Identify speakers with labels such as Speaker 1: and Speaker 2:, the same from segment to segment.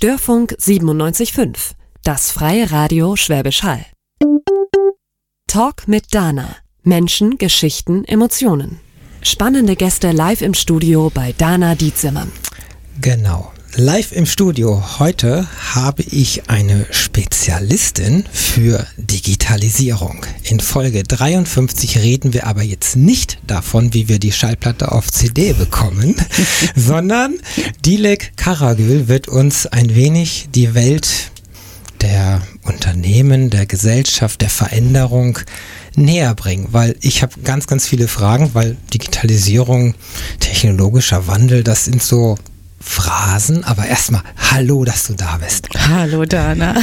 Speaker 1: Störfunk 97.5, das freie Radio Schwäbisch Hall. Talk mit Dana. Menschen, Geschichten, Emotionen. Spannende Gäste live im Studio bei Dana Dietzimmern.
Speaker 2: Genau. Live im Studio. Heute habe ich eine Spezialistin für Digitalisierung. In Folge 53 reden wir aber jetzt nicht davon, wie wir die Schallplatte auf CD bekommen, sondern Dilek Karagül wird uns ein wenig die Welt der Unternehmen, der Gesellschaft, der Veränderung näher bringen, weil ich habe ganz, ganz viele Fragen, weil Digitalisierung, technologischer Wandel, das sind so Phrasen, aber erstmal hallo, dass du da bist.
Speaker 3: Hallo Dana.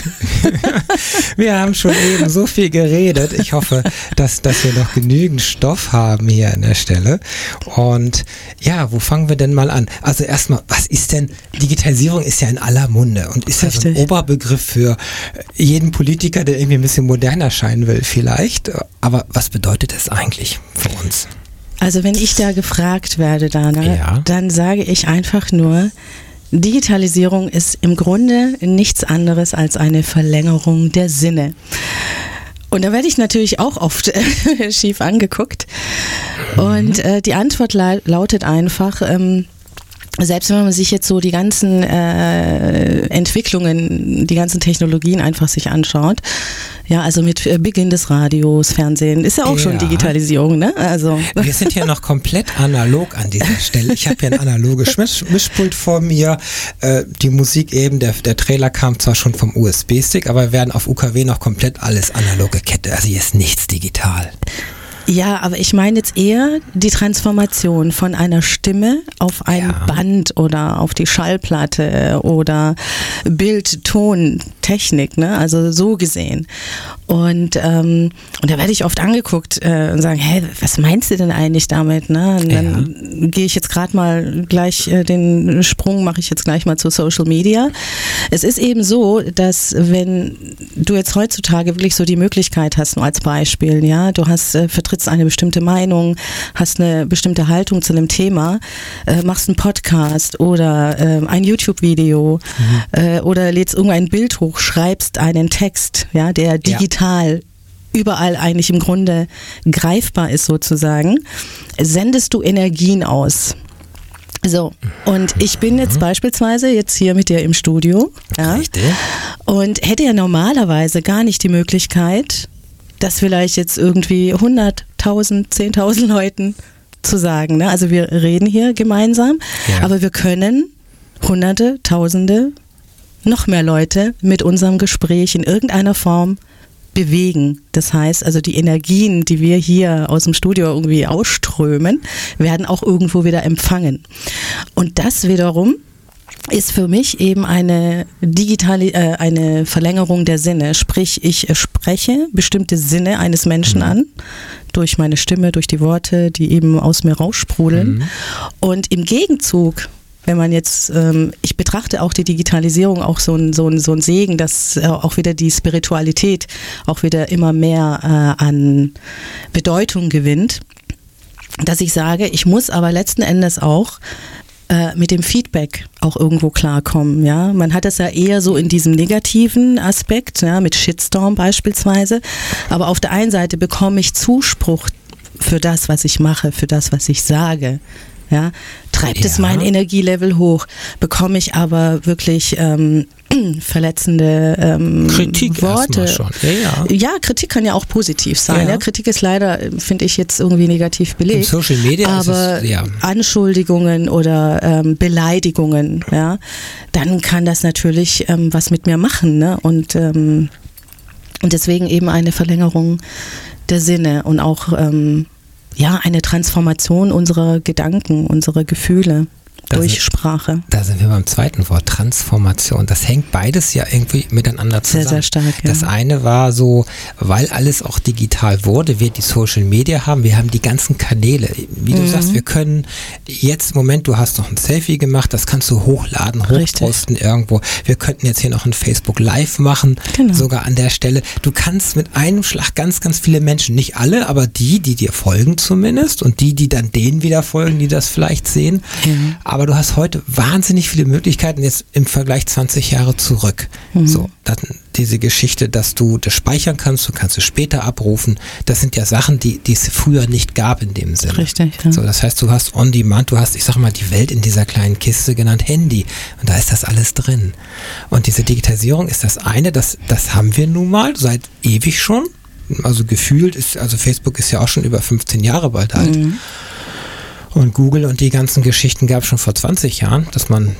Speaker 2: wir haben schon eben so viel geredet. Ich hoffe, dass, dass wir noch genügend Stoff haben hier an der Stelle. Und ja, wo fangen wir denn mal an? Also erstmal, was ist denn, Digitalisierung ist ja in aller Munde und ist Richtig. ja so ein Oberbegriff für jeden Politiker, der irgendwie ein bisschen moderner scheinen will vielleicht. Aber was bedeutet das eigentlich für uns?
Speaker 3: Also wenn ich da gefragt werde, Dana, ja. dann sage ich einfach nur, Digitalisierung ist im Grunde nichts anderes als eine Verlängerung der Sinne. Und da werde ich natürlich auch oft schief angeguckt. Mhm. Und äh, die Antwort la lautet einfach, ähm, selbst wenn man sich jetzt so die ganzen äh, Entwicklungen, die ganzen Technologien einfach sich anschaut, ja, also mit äh, Beginn des Radios, Fernsehen, ist ja auch ja. schon Digitalisierung, ne? Also.
Speaker 2: Wir sind ja noch komplett analog an dieser Stelle. Ich habe hier ein analoges Misch Mischpult vor mir. Äh, die Musik eben, der, der Trailer kam zwar schon vom USB-Stick, aber wir werden auf UKW noch komplett alles analoge Kette. Also hier ist nichts digital.
Speaker 3: Ja, aber ich meine jetzt eher die Transformation von einer Stimme auf ein ja. Band oder auf die Schallplatte oder Bild, Ton, Technik, ne? Also so gesehen. Und, ähm, und da werde ich oft angeguckt äh, und sagen, hey, was meinst du denn eigentlich damit? Ne? Und dann ja. gehe ich jetzt gerade mal gleich äh, den Sprung, mache ich jetzt gleich mal zu Social Media. Es ist eben so, dass wenn du jetzt heutzutage wirklich so die Möglichkeit hast, nur als Beispiel, ja, du hast äh, vertrittst eine bestimmte Meinung, hast eine bestimmte Haltung zu einem Thema, äh, machst einen Podcast oder äh, ein YouTube-Video mhm. äh, oder lädst irgendein Bild hoch, schreibst einen Text, ja, der digital digital überall eigentlich im Grunde greifbar ist sozusagen, sendest du Energien aus. So, und ich bin jetzt mhm. beispielsweise jetzt hier mit dir im Studio. Ja, und hätte ja normalerweise gar nicht die Möglichkeit, das vielleicht jetzt irgendwie 100.000, 10.000 Leuten zu sagen. Ne? Also wir reden hier gemeinsam, ja. aber wir können Hunderte, Tausende, noch mehr Leute mit unserem Gespräch in irgendeiner Form bewegen. Das heißt, also die Energien, die wir hier aus dem Studio irgendwie ausströmen, werden auch irgendwo wieder empfangen. Und das wiederum ist für mich eben eine digitale, äh, eine Verlängerung der Sinne. Sprich, ich spreche bestimmte Sinne eines Menschen mhm. an durch meine Stimme, durch die Worte, die eben aus mir raussprudeln. Mhm. Und im Gegenzug wenn man jetzt, ähm, ich betrachte auch die Digitalisierung auch so ein, so ein, so ein Segen, dass äh, auch wieder die Spiritualität auch wieder immer mehr äh, an Bedeutung gewinnt, dass ich sage, ich muss aber letzten Endes auch äh, mit dem Feedback auch irgendwo klarkommen. Ja, man hat es ja eher so in diesem negativen Aspekt, ja, mit Shitstorm beispielsweise. Aber auf der einen Seite bekomme ich Zuspruch für das, was ich mache, für das, was ich sage. Ja, treibt ja. es mein Energielevel hoch, bekomme ich aber wirklich ähm, verletzende ähm,
Speaker 2: Kritik
Speaker 3: Worte.
Speaker 2: Schon. Ja, ja.
Speaker 3: ja, Kritik kann ja auch positiv sein. Ja. Kritik ist leider, finde ich, jetzt irgendwie negativ belegt.
Speaker 2: Im Social Media
Speaker 3: aber
Speaker 2: es,
Speaker 3: Anschuldigungen oder ähm, Beleidigungen, ja, dann kann das natürlich ähm, was mit mir machen. Ne? Und, ähm, und deswegen eben eine Verlängerung der Sinne und auch ähm, ja, eine Transformation unserer Gedanken, unserer Gefühle da durch
Speaker 2: sind,
Speaker 3: Sprache.
Speaker 2: Da sind wir beim zweiten Wort, Transformation. Das hängt beides ja irgendwie miteinander zusammen.
Speaker 3: Sehr, sehr stark.
Speaker 2: Ja. Das eine war so, weil alles auch digital wurde, wir die Social Media haben, wir haben die ganzen Kanäle. Wie du mhm. sagst, wir können jetzt im Moment, du hast noch ein Selfie gemacht, das kannst du hochladen, hochposten Richtig. irgendwo. Wir könnten jetzt hier noch ein Facebook Live machen, genau. sogar an der Stelle. Du kannst mit einem Schlag ganz, ganz viele Menschen, nicht alle, aber die, die dir folgen zumindest und die, die dann denen wieder folgen, die das vielleicht sehen, mhm Aber du hast heute wahnsinnig viele Möglichkeiten jetzt im Vergleich 20 Jahre zurück. Mhm. So, dann diese Geschichte, dass du das speichern kannst, du kannst es später abrufen. Das sind ja Sachen, die, die es früher nicht gab in dem Sinne.
Speaker 3: Richtig. Ja.
Speaker 2: So, das heißt, du hast on demand, du hast, ich sag mal, die Welt in dieser kleinen Kiste genannt Handy. Und da ist das alles drin. Und diese Digitalisierung ist das eine, das, das haben wir nun mal seit ewig schon. Also gefühlt ist, also Facebook ist ja auch schon über 15 Jahre bald alt. Mhm. Und Google und die ganzen Geschichten gab es schon vor 20 Jahren, dass man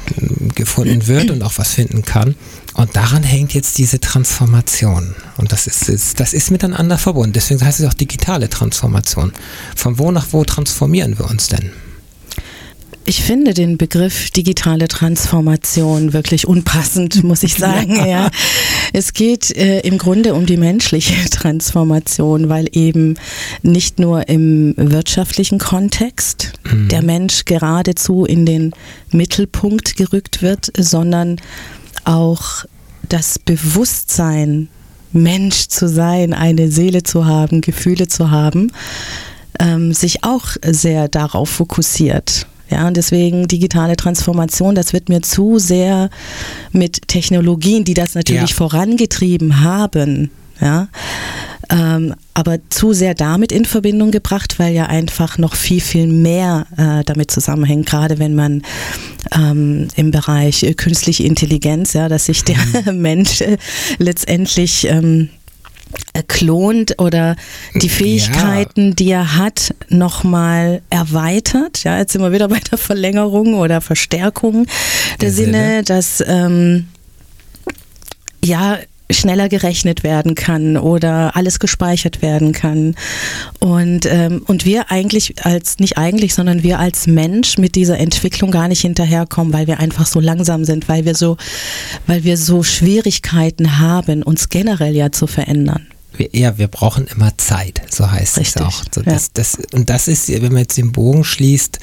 Speaker 2: gefunden wird und auch was finden kann. Und daran hängt jetzt diese Transformation. Und das ist, ist, das ist miteinander verbunden. Deswegen heißt es auch digitale Transformation. Von wo nach wo transformieren wir uns denn?
Speaker 3: Ich finde den Begriff digitale Transformation wirklich unpassend, muss ich sagen. Ja. ja. Es geht äh, im Grunde um die menschliche Transformation, weil eben nicht nur im wirtschaftlichen Kontext mhm. der Mensch geradezu in den Mittelpunkt gerückt wird, sondern auch das Bewusstsein, Mensch zu sein, eine Seele zu haben, Gefühle zu haben, ähm, sich auch sehr darauf fokussiert. Ja, und deswegen digitale Transformation, das wird mir zu sehr mit Technologien, die das natürlich ja. vorangetrieben haben, ja, ähm, aber zu sehr damit in Verbindung gebracht, weil ja einfach noch viel, viel mehr äh, damit zusammenhängt, gerade wenn man ähm, im Bereich äh, künstliche Intelligenz, ja, dass sich der mhm. Mensch äh, letztendlich ähm, klont oder die Fähigkeiten, ja. die er hat, nochmal erweitert. Ja, jetzt sind wir wieder bei der Verlängerung oder Verstärkung der, der Sinne, Sinne, dass ähm, ja schneller gerechnet werden kann oder alles gespeichert werden kann. Und, ähm, und wir eigentlich als, nicht eigentlich, sondern wir als Mensch mit dieser Entwicklung gar nicht hinterherkommen, weil wir einfach so langsam sind, weil wir so, weil wir so Schwierigkeiten haben, uns generell ja zu verändern
Speaker 2: ja, wir brauchen immer Zeit, so heißt Richtig, es auch. So, ja. das, das, und das ist, wenn man jetzt den Bogen schließt,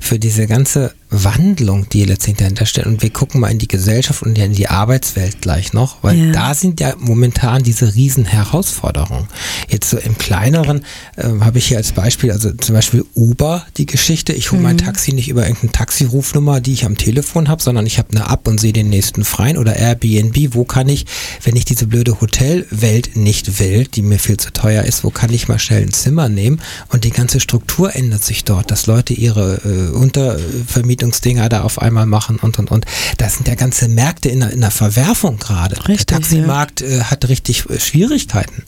Speaker 2: für diese ganze Wandlung, die letztendlich dahinter steht. Und wir gucken mal in die Gesellschaft und in die Arbeitswelt gleich noch, weil ja. da sind ja momentan diese riesen Herausforderungen. Jetzt so im kleineren äh, habe ich hier als Beispiel, also zum Beispiel Uber, die Geschichte. Ich hole mhm. mein Taxi nicht über irgendeine Taxirufnummer, die ich am Telefon habe, sondern ich habe eine App und sehe den nächsten freien oder Airbnb. Wo kann ich, wenn ich diese blöde Hotelwelt nicht will, die mir viel zu teuer ist, wo kann ich mal schnell ein Zimmer nehmen? Und die ganze Struktur ändert sich dort, dass Leute ihre äh, Untervermietung Vermietungsdinger da auf einmal machen und und und. Da sind ja ganze Märkte in der, in der Verwerfung gerade. Der Taximarkt ja. äh, hat richtig äh, Schwierigkeiten.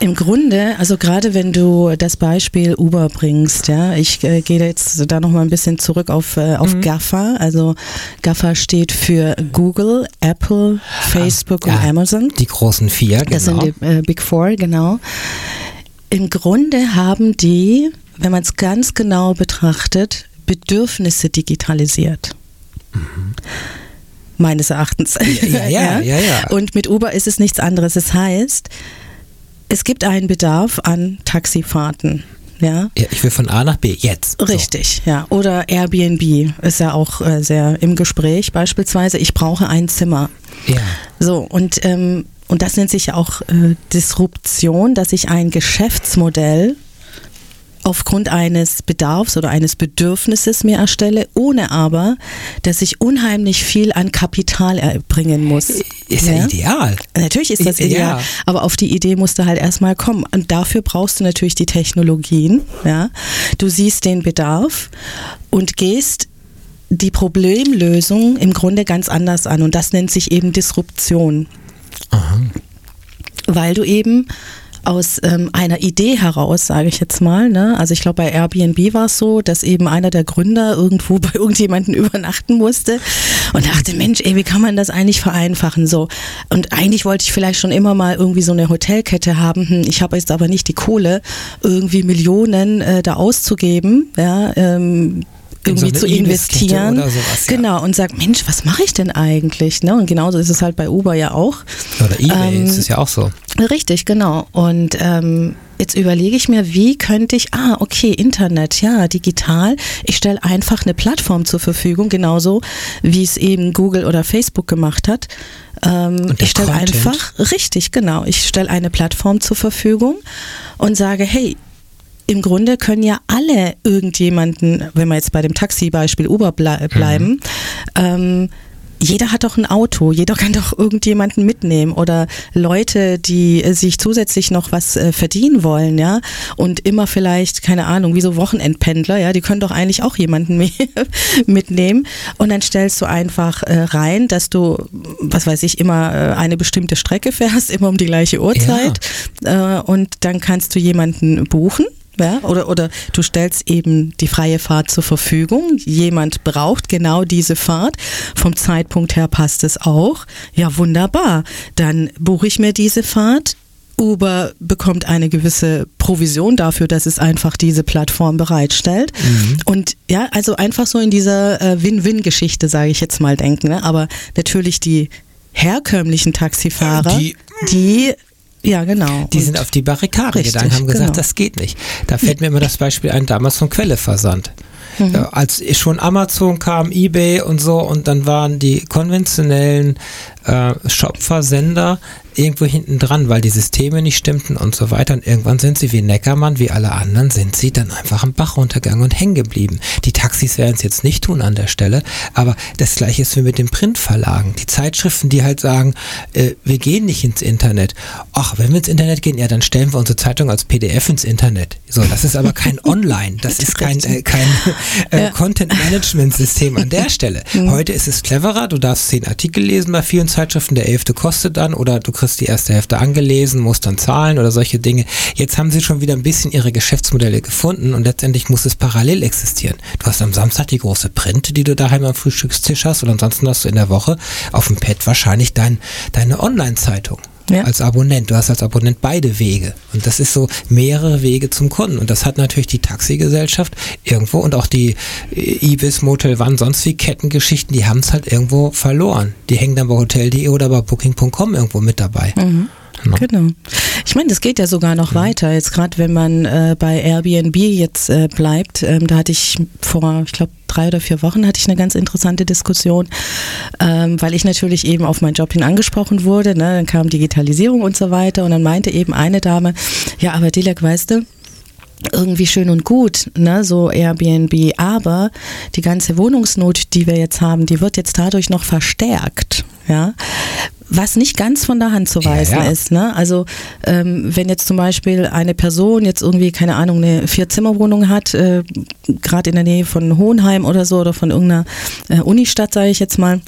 Speaker 3: Im Grunde, also gerade wenn du das Beispiel Uber bringst, ja, ich äh, gehe jetzt da noch mal ein bisschen zurück auf, äh, auf mhm. GAFA. Also GAFA steht für Google, Apple, Facebook ja, und Amazon.
Speaker 2: Die großen vier, genau.
Speaker 3: Das sind genau. die äh, Big Four, genau. Im Grunde haben die, wenn man es ganz genau betrachtet, Bedürfnisse digitalisiert. Mhm. Meines Erachtens.
Speaker 2: Ja, ja, ja, ja,
Speaker 3: Und mit Uber ist es nichts anderes. Das heißt, es gibt einen Bedarf an Taxifahrten. Ja.
Speaker 2: ja. ich will von A nach B jetzt.
Speaker 3: Richtig, so. ja. Oder Airbnb ist ja auch äh, sehr im Gespräch beispielsweise. Ich brauche ein Zimmer.
Speaker 2: Ja.
Speaker 3: So, und, ähm, und das nennt sich ja auch äh, Disruption, dass ich ein Geschäftsmodell aufgrund eines Bedarfs oder eines Bedürfnisses mir erstelle, ohne aber, dass ich unheimlich viel an Kapital erbringen muss.
Speaker 2: Ist ja, ja ideal.
Speaker 3: Natürlich ist das ideal, ja. aber auf die Idee musst du halt erstmal kommen. Und dafür brauchst du natürlich die Technologien. Ja? Du siehst den Bedarf und gehst die Problemlösung im Grunde ganz anders an. Und das nennt sich eben Disruption. Aha. Weil du eben aus ähm, einer Idee heraus, sage ich jetzt mal. Ne? Also ich glaube, bei Airbnb war es so, dass eben einer der Gründer irgendwo bei irgendjemanden übernachten musste und dachte, Mensch, ey, wie kann man das eigentlich vereinfachen? So und eigentlich wollte ich vielleicht schon immer mal irgendwie so eine Hotelkette haben. Hm, ich habe jetzt aber nicht die Kohle, irgendwie Millionen äh, da auszugeben. Ja, ähm, irgendwie so zu investieren. Sowas, ja. Genau, und sagt, Mensch, was mache ich denn eigentlich? Ne? Und genauso ist es halt bei Uber ja auch.
Speaker 2: Oder eBay ähm, ist es ja auch so.
Speaker 3: Richtig, genau. Und ähm, jetzt überlege ich mir, wie könnte ich, ah, okay, Internet, ja, digital. Ich stelle einfach eine Plattform zur Verfügung, genauso wie es eben Google oder Facebook gemacht hat. Ähm, ich stelle einfach, richtig, genau, ich stelle eine Plattform zur Verfügung und sage, hey, im Grunde können ja alle irgendjemanden, wenn wir jetzt bei dem Taxi-Beispiel Uber blei bleiben, mhm. ähm, jeder hat doch ein Auto, jeder kann doch irgendjemanden mitnehmen oder Leute, die äh, sich zusätzlich noch was äh, verdienen wollen, ja, und immer vielleicht, keine Ahnung, wie so Wochenendpendler, ja, die können doch eigentlich auch jemanden mitnehmen und dann stellst du einfach äh, rein, dass du, was weiß ich, immer äh, eine bestimmte Strecke fährst, immer um die gleiche Uhrzeit ja. Und dann kannst du jemanden buchen ja, oder, oder du stellst eben die freie Fahrt zur Verfügung. Jemand braucht genau diese Fahrt. Vom Zeitpunkt her passt es auch. Ja, wunderbar. Dann buche ich mir diese Fahrt. Uber bekommt eine gewisse Provision dafür, dass es einfach diese Plattform bereitstellt. Mhm. Und ja, also einfach so in dieser äh, Win-Win-Geschichte, sage ich jetzt mal, denken. Ne? Aber natürlich die herkömmlichen Taxifahrer, die, die ja, genau.
Speaker 2: Die und sind auf die Barrikaden gegangen, haben gesagt, genau. das geht nicht. Da fällt mir immer das Beispiel ein, damals vom Quelleversand. Mhm. Als schon Amazon kam, eBay und so, und dann waren die konventionellen äh, Shop-Versender irgendwo hinten dran, weil die Systeme nicht stimmten und so weiter. Und irgendwann sind sie wie Neckermann, wie alle anderen, sind sie dann einfach am Bach runtergegangen und hängen geblieben. Die Taxis werden es jetzt nicht tun an der Stelle, aber das gleiche ist wie mit den Printverlagen. Die Zeitschriften, die halt sagen, äh, wir gehen nicht ins Internet. Ach, wenn wir ins Internet gehen, ja, dann stellen wir unsere Zeitung als PDF ins Internet. So, das ist aber kein Online, das ist kein, äh, kein äh, ja. Content-Management-System an der Stelle. Mhm. Heute ist es cleverer, du darfst zehn Artikel lesen bei vielen Zeitschriften, der elfte kostet dann oder du kriegst die erste Hälfte angelesen, musst dann zahlen oder solche Dinge. Jetzt haben sie schon wieder ein bisschen ihre Geschäftsmodelle gefunden und letztendlich muss es parallel existieren. Du hast am Samstag die große Print, die du daheim am Frühstückstisch hast und ansonsten hast du in der Woche auf dem Pad wahrscheinlich dein, deine Online-Zeitung ja. als Abonnent. Du hast als Abonnent beide Wege. Und das ist so mehrere Wege zum Kunden. Und das hat natürlich die Taxigesellschaft irgendwo und auch die Ibis, Motel One, sonst wie Kettengeschichten, die haben es halt irgendwo verloren. Die hängen dann bei Hotel.de oder bei Booking.com irgendwo mit dabei. Mhm.
Speaker 3: No. Genau. Ich meine, das geht ja sogar noch mhm. weiter. Jetzt gerade, wenn man äh, bei Airbnb jetzt äh, bleibt, ähm, da hatte ich vor, ich glaube, drei oder vier Wochen hatte ich eine ganz interessante Diskussion, ähm, weil ich natürlich eben auf meinen Job hin angesprochen wurde. Ne? Dann kam Digitalisierung und so weiter und dann meinte eben eine Dame, ja, aber Dilek, weißt du, irgendwie schön und gut, ne, so Airbnb, aber die ganze Wohnungsnot, die wir jetzt haben, die wird jetzt dadurch noch verstärkt, ja, was nicht ganz von der Hand zu weisen ja, ja. ist. Ne? Also ähm, wenn jetzt zum Beispiel eine Person jetzt irgendwie, keine Ahnung, eine Vier-Zimmer-Wohnung hat, äh, gerade in der Nähe von Hohenheim oder so oder von irgendeiner äh, Unistadt, sage ich jetzt mal,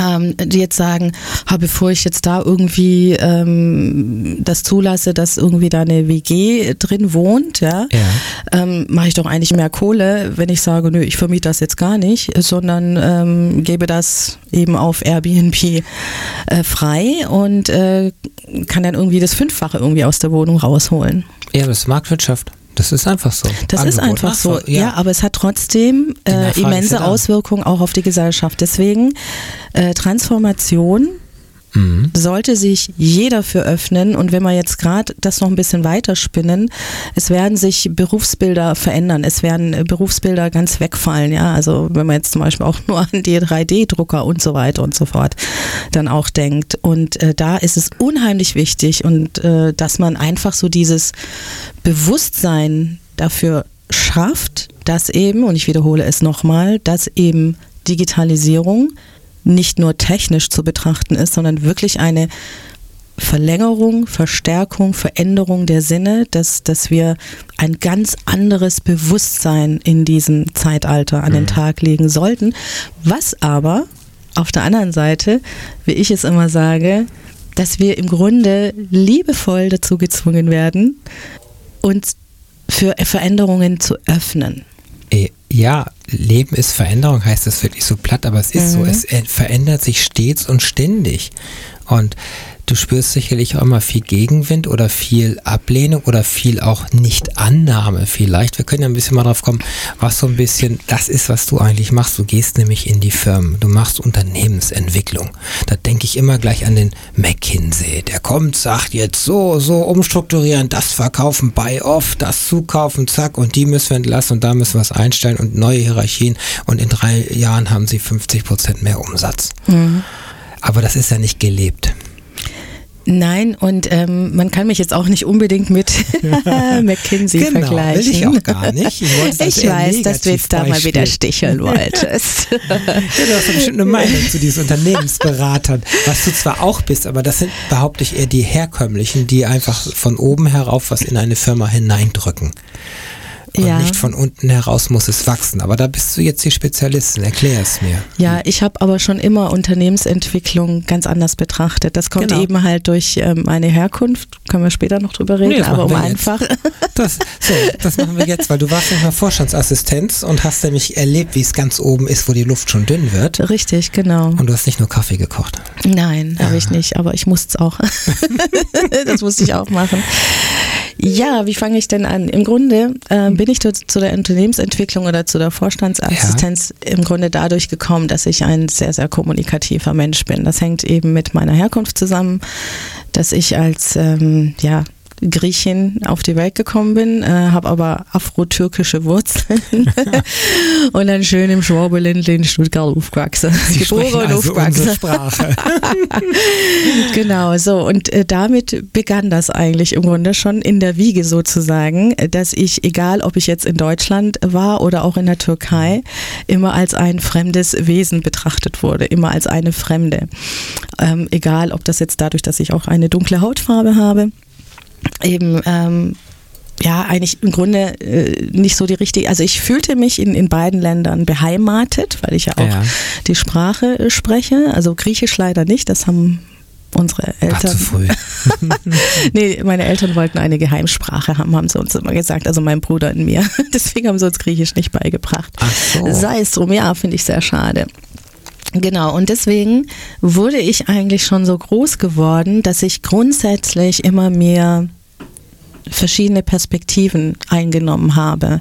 Speaker 3: ähm, die jetzt sagen, ha, bevor ich jetzt da irgendwie ähm, das zulasse, dass irgendwie da eine WG drin wohnt, ja, ja. Ähm, mache ich doch eigentlich mehr Kohle, wenn ich sage, nö, ich vermiete das jetzt gar nicht, sondern ähm, gebe das eben auf Airbnb äh, frei und äh, kann dann irgendwie das Fünffache irgendwie aus der Wohnung rausholen.
Speaker 2: Ja, das ist Marktwirtschaft. Das ist einfach so.
Speaker 3: Das Angebot ist einfach so, ja. ja. aber es hat trotzdem äh, immense Auswirkungen auch auf die Gesellschaft. Deswegen äh, Transformation Sollte sich jeder für öffnen. Und wenn wir jetzt gerade das noch ein bisschen weiterspinnen, es werden sich Berufsbilder verändern, es werden Berufsbilder ganz wegfallen, ja, also wenn man jetzt zum Beispiel auch nur an die 3D-Drucker und so weiter und so fort dann auch denkt. Und äh, da ist es unheimlich wichtig und äh, dass man einfach so dieses Bewusstsein dafür schafft, dass eben, und ich wiederhole es nochmal, dass eben Digitalisierung nicht nur technisch zu betrachten ist, sondern wirklich eine Verlängerung, Verstärkung, Veränderung der Sinne, dass, dass wir ein ganz anderes Bewusstsein in diesem Zeitalter an den mhm. Tag legen sollten. Was aber auf der anderen Seite, wie ich es immer sage, dass wir im Grunde liebevoll dazu gezwungen werden, uns für Veränderungen zu öffnen.
Speaker 2: Ja, Leben ist Veränderung, heißt das wirklich so platt, aber es ist mhm. so, es verändert sich stets und ständig. Und Du spürst sicherlich auch immer viel Gegenwind oder viel Ablehnung oder viel auch Nicht-Annahme vielleicht. Wir können ja ein bisschen mal drauf kommen, was so ein bisschen das ist, was du eigentlich machst. Du gehst nämlich in die Firmen, du machst Unternehmensentwicklung. Da denke ich immer gleich an den McKinsey. Der kommt, sagt jetzt so, so umstrukturieren, das verkaufen, buy off, das zukaufen, zack, und die müssen wir entlassen und da müssen wir es einstellen und neue Hierarchien und in drei Jahren haben sie 50 Prozent mehr Umsatz. Mhm. Aber das ist ja nicht gelebt.
Speaker 3: Nein, und ähm, man kann mich jetzt auch nicht unbedingt mit McKinsey
Speaker 2: genau,
Speaker 3: vergleichen.
Speaker 2: Will ich auch gar nicht.
Speaker 3: Ich, ich weiß, dass du jetzt da mal wieder sticheln wolltest.
Speaker 2: ja, du hast bestimmt eine Meinung zu diesen Unternehmensberatern, was du zwar auch bist, aber das sind, behaupte ich, eher die herkömmlichen, die einfach von oben herauf was in eine Firma hineindrücken. Und ja. nicht von unten heraus muss es wachsen. Aber da bist du jetzt die Spezialistin. Erklär es mir.
Speaker 3: Ja, ich habe aber schon immer Unternehmensentwicklung ganz anders betrachtet. Das kommt genau. eben halt durch ähm, meine Herkunft. Können wir später noch drüber reden, nee, aber um einfach.
Speaker 2: Das, so, das machen wir jetzt, weil du warst nicht mal Vorstandsassistenz und hast nämlich erlebt, wie es ganz oben ist, wo die Luft schon dünn wird.
Speaker 3: Richtig, genau.
Speaker 2: Und du hast nicht nur Kaffee gekocht.
Speaker 3: Nein, habe ich nicht, aber ich musste es auch. das musste ich auch machen. Ja, wie fange ich denn an? Im Grunde äh, bin ich zu, zu, der Unternehmensentwicklung oder zu der Vorstandsassistenz ja. im Grunde dadurch gekommen, dass ich ein sehr, sehr kommunikativer Mensch bin. Das hängt eben mit meiner Herkunft zusammen, dass ich als ähm, ja, Griechin auf die Welt gekommen bin, äh, habe aber afro-türkische Wurzeln und dann schön im Schwabeländle in Stuttgart aufgewachsen.
Speaker 2: Sie Geboren und also aufgewachsen. Sprache.
Speaker 3: genau, so und äh, damit begann das eigentlich im Grunde schon in der Wiege sozusagen, dass ich, egal ob ich jetzt in Deutschland war oder auch in der Türkei, immer als ein fremdes Wesen betrachtet wurde, immer als eine Fremde. Ähm, egal, ob das jetzt dadurch, dass ich auch eine dunkle Hautfarbe habe, eben ähm, ja, eigentlich im Grunde äh, nicht so die richtige, also ich fühlte mich in, in beiden Ländern beheimatet, weil ich ja auch ja. die Sprache äh, spreche, also Griechisch leider nicht, das haben unsere Eltern. War
Speaker 2: zu früh.
Speaker 3: nee, meine Eltern wollten eine Geheimsprache haben, haben sie uns immer gesagt, also mein Bruder und mir. Deswegen haben sie uns Griechisch nicht beigebracht.
Speaker 2: Ach so.
Speaker 3: Sei es drum, ja, finde ich sehr schade. Genau, und deswegen wurde ich eigentlich schon so groß geworden, dass ich grundsätzlich immer mehr verschiedene Perspektiven eingenommen habe,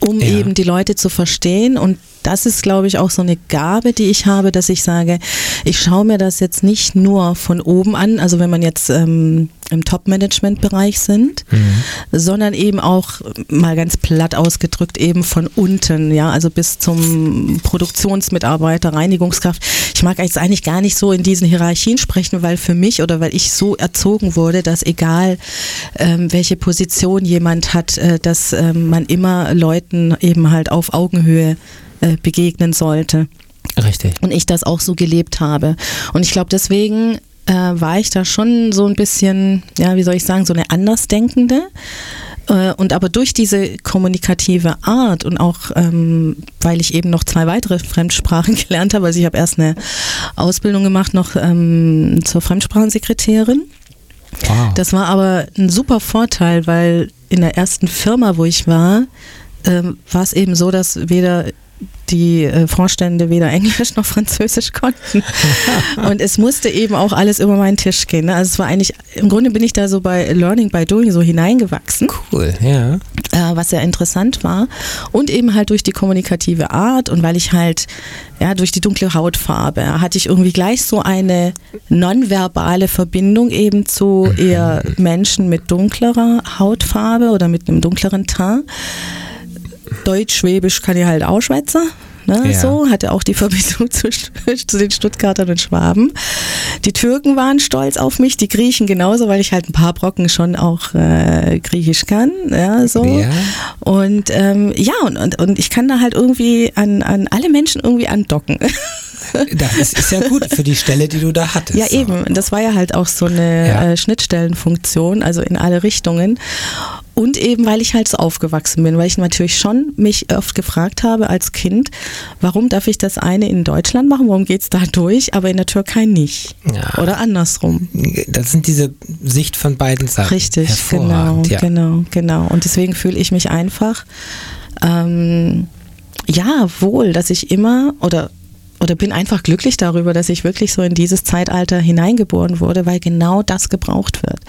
Speaker 3: um ja. eben die Leute zu verstehen und das ist, glaube ich, auch so eine Gabe, die ich habe, dass ich sage, ich schaue mir das jetzt nicht nur von oben an, also wenn man jetzt ähm, im Top-Management-Bereich sind, mhm. sondern eben auch mal ganz platt ausgedrückt eben von unten, ja, also bis zum Produktionsmitarbeiter, Reinigungskraft. Ich mag jetzt eigentlich gar nicht so in diesen Hierarchien sprechen, weil für mich oder weil ich so erzogen wurde, dass egal ähm, welche Position jemand hat, äh, dass ähm, man immer Leuten eben halt auf Augenhöhe äh, begegnen sollte.
Speaker 2: Richtig.
Speaker 3: Und ich das auch so gelebt habe. Und ich glaube, deswegen äh, war ich da schon so ein bisschen, ja, wie soll ich sagen, so eine Andersdenkende. Äh, und aber durch diese kommunikative Art und auch, ähm, weil ich eben noch zwei weitere Fremdsprachen gelernt habe, also ich habe erst eine Ausbildung gemacht noch ähm, zur Fremdsprachensekretärin. Wow. Das war aber ein super Vorteil, weil in der ersten Firma, wo ich war, ähm, war es eben so, dass weder die äh, Vorstände weder Englisch noch Französisch konnten. und es musste eben auch alles über meinen Tisch gehen. Ne? Also es war eigentlich, im Grunde bin ich da so bei Learning by Doing so hineingewachsen.
Speaker 2: Cool, ja.
Speaker 3: Äh, was sehr interessant war. Und eben halt durch die kommunikative Art und weil ich halt, ja, durch die dunkle Hautfarbe hatte ich irgendwie gleich so eine nonverbale Verbindung eben zu eher Menschen mit dunklerer Hautfarbe oder mit einem dunkleren Teint. Deutsch, Schwäbisch kann ich halt auch schwätzen. Ne, ja. So hatte auch die Verbindung zu, zu, den Stuttgartern und Schwaben. Die Türken waren stolz auf mich, die Griechen genauso, weil ich halt ein paar Brocken schon auch äh, Griechisch kann. Ja, so. Ja. Und ähm, ja, und, und, und ich kann da halt irgendwie an, an alle Menschen irgendwie andocken.
Speaker 2: Das ist, ist, ja gut für die Stelle, die du da hattest.
Speaker 3: Ja, eben. Das war ja halt auch so eine ja. äh, Schnittstellenfunktion, also in alle Richtungen. Und eben, weil ich halt so aufgewachsen bin, weil ich natürlich schon mich oft gefragt habe als Kind, warum darf ich das eine in Deutschland machen, warum geht es da durch, aber in der Türkei nicht? Ja. Oder andersrum.
Speaker 2: Das sind diese Sicht von beiden Seiten.
Speaker 3: Richtig, genau, ja. genau, genau. Und deswegen fühle ich mich einfach, ähm, ja, wohl, dass ich immer oder oder bin einfach glücklich darüber, dass ich wirklich so in dieses Zeitalter hineingeboren wurde, weil genau das gebraucht wird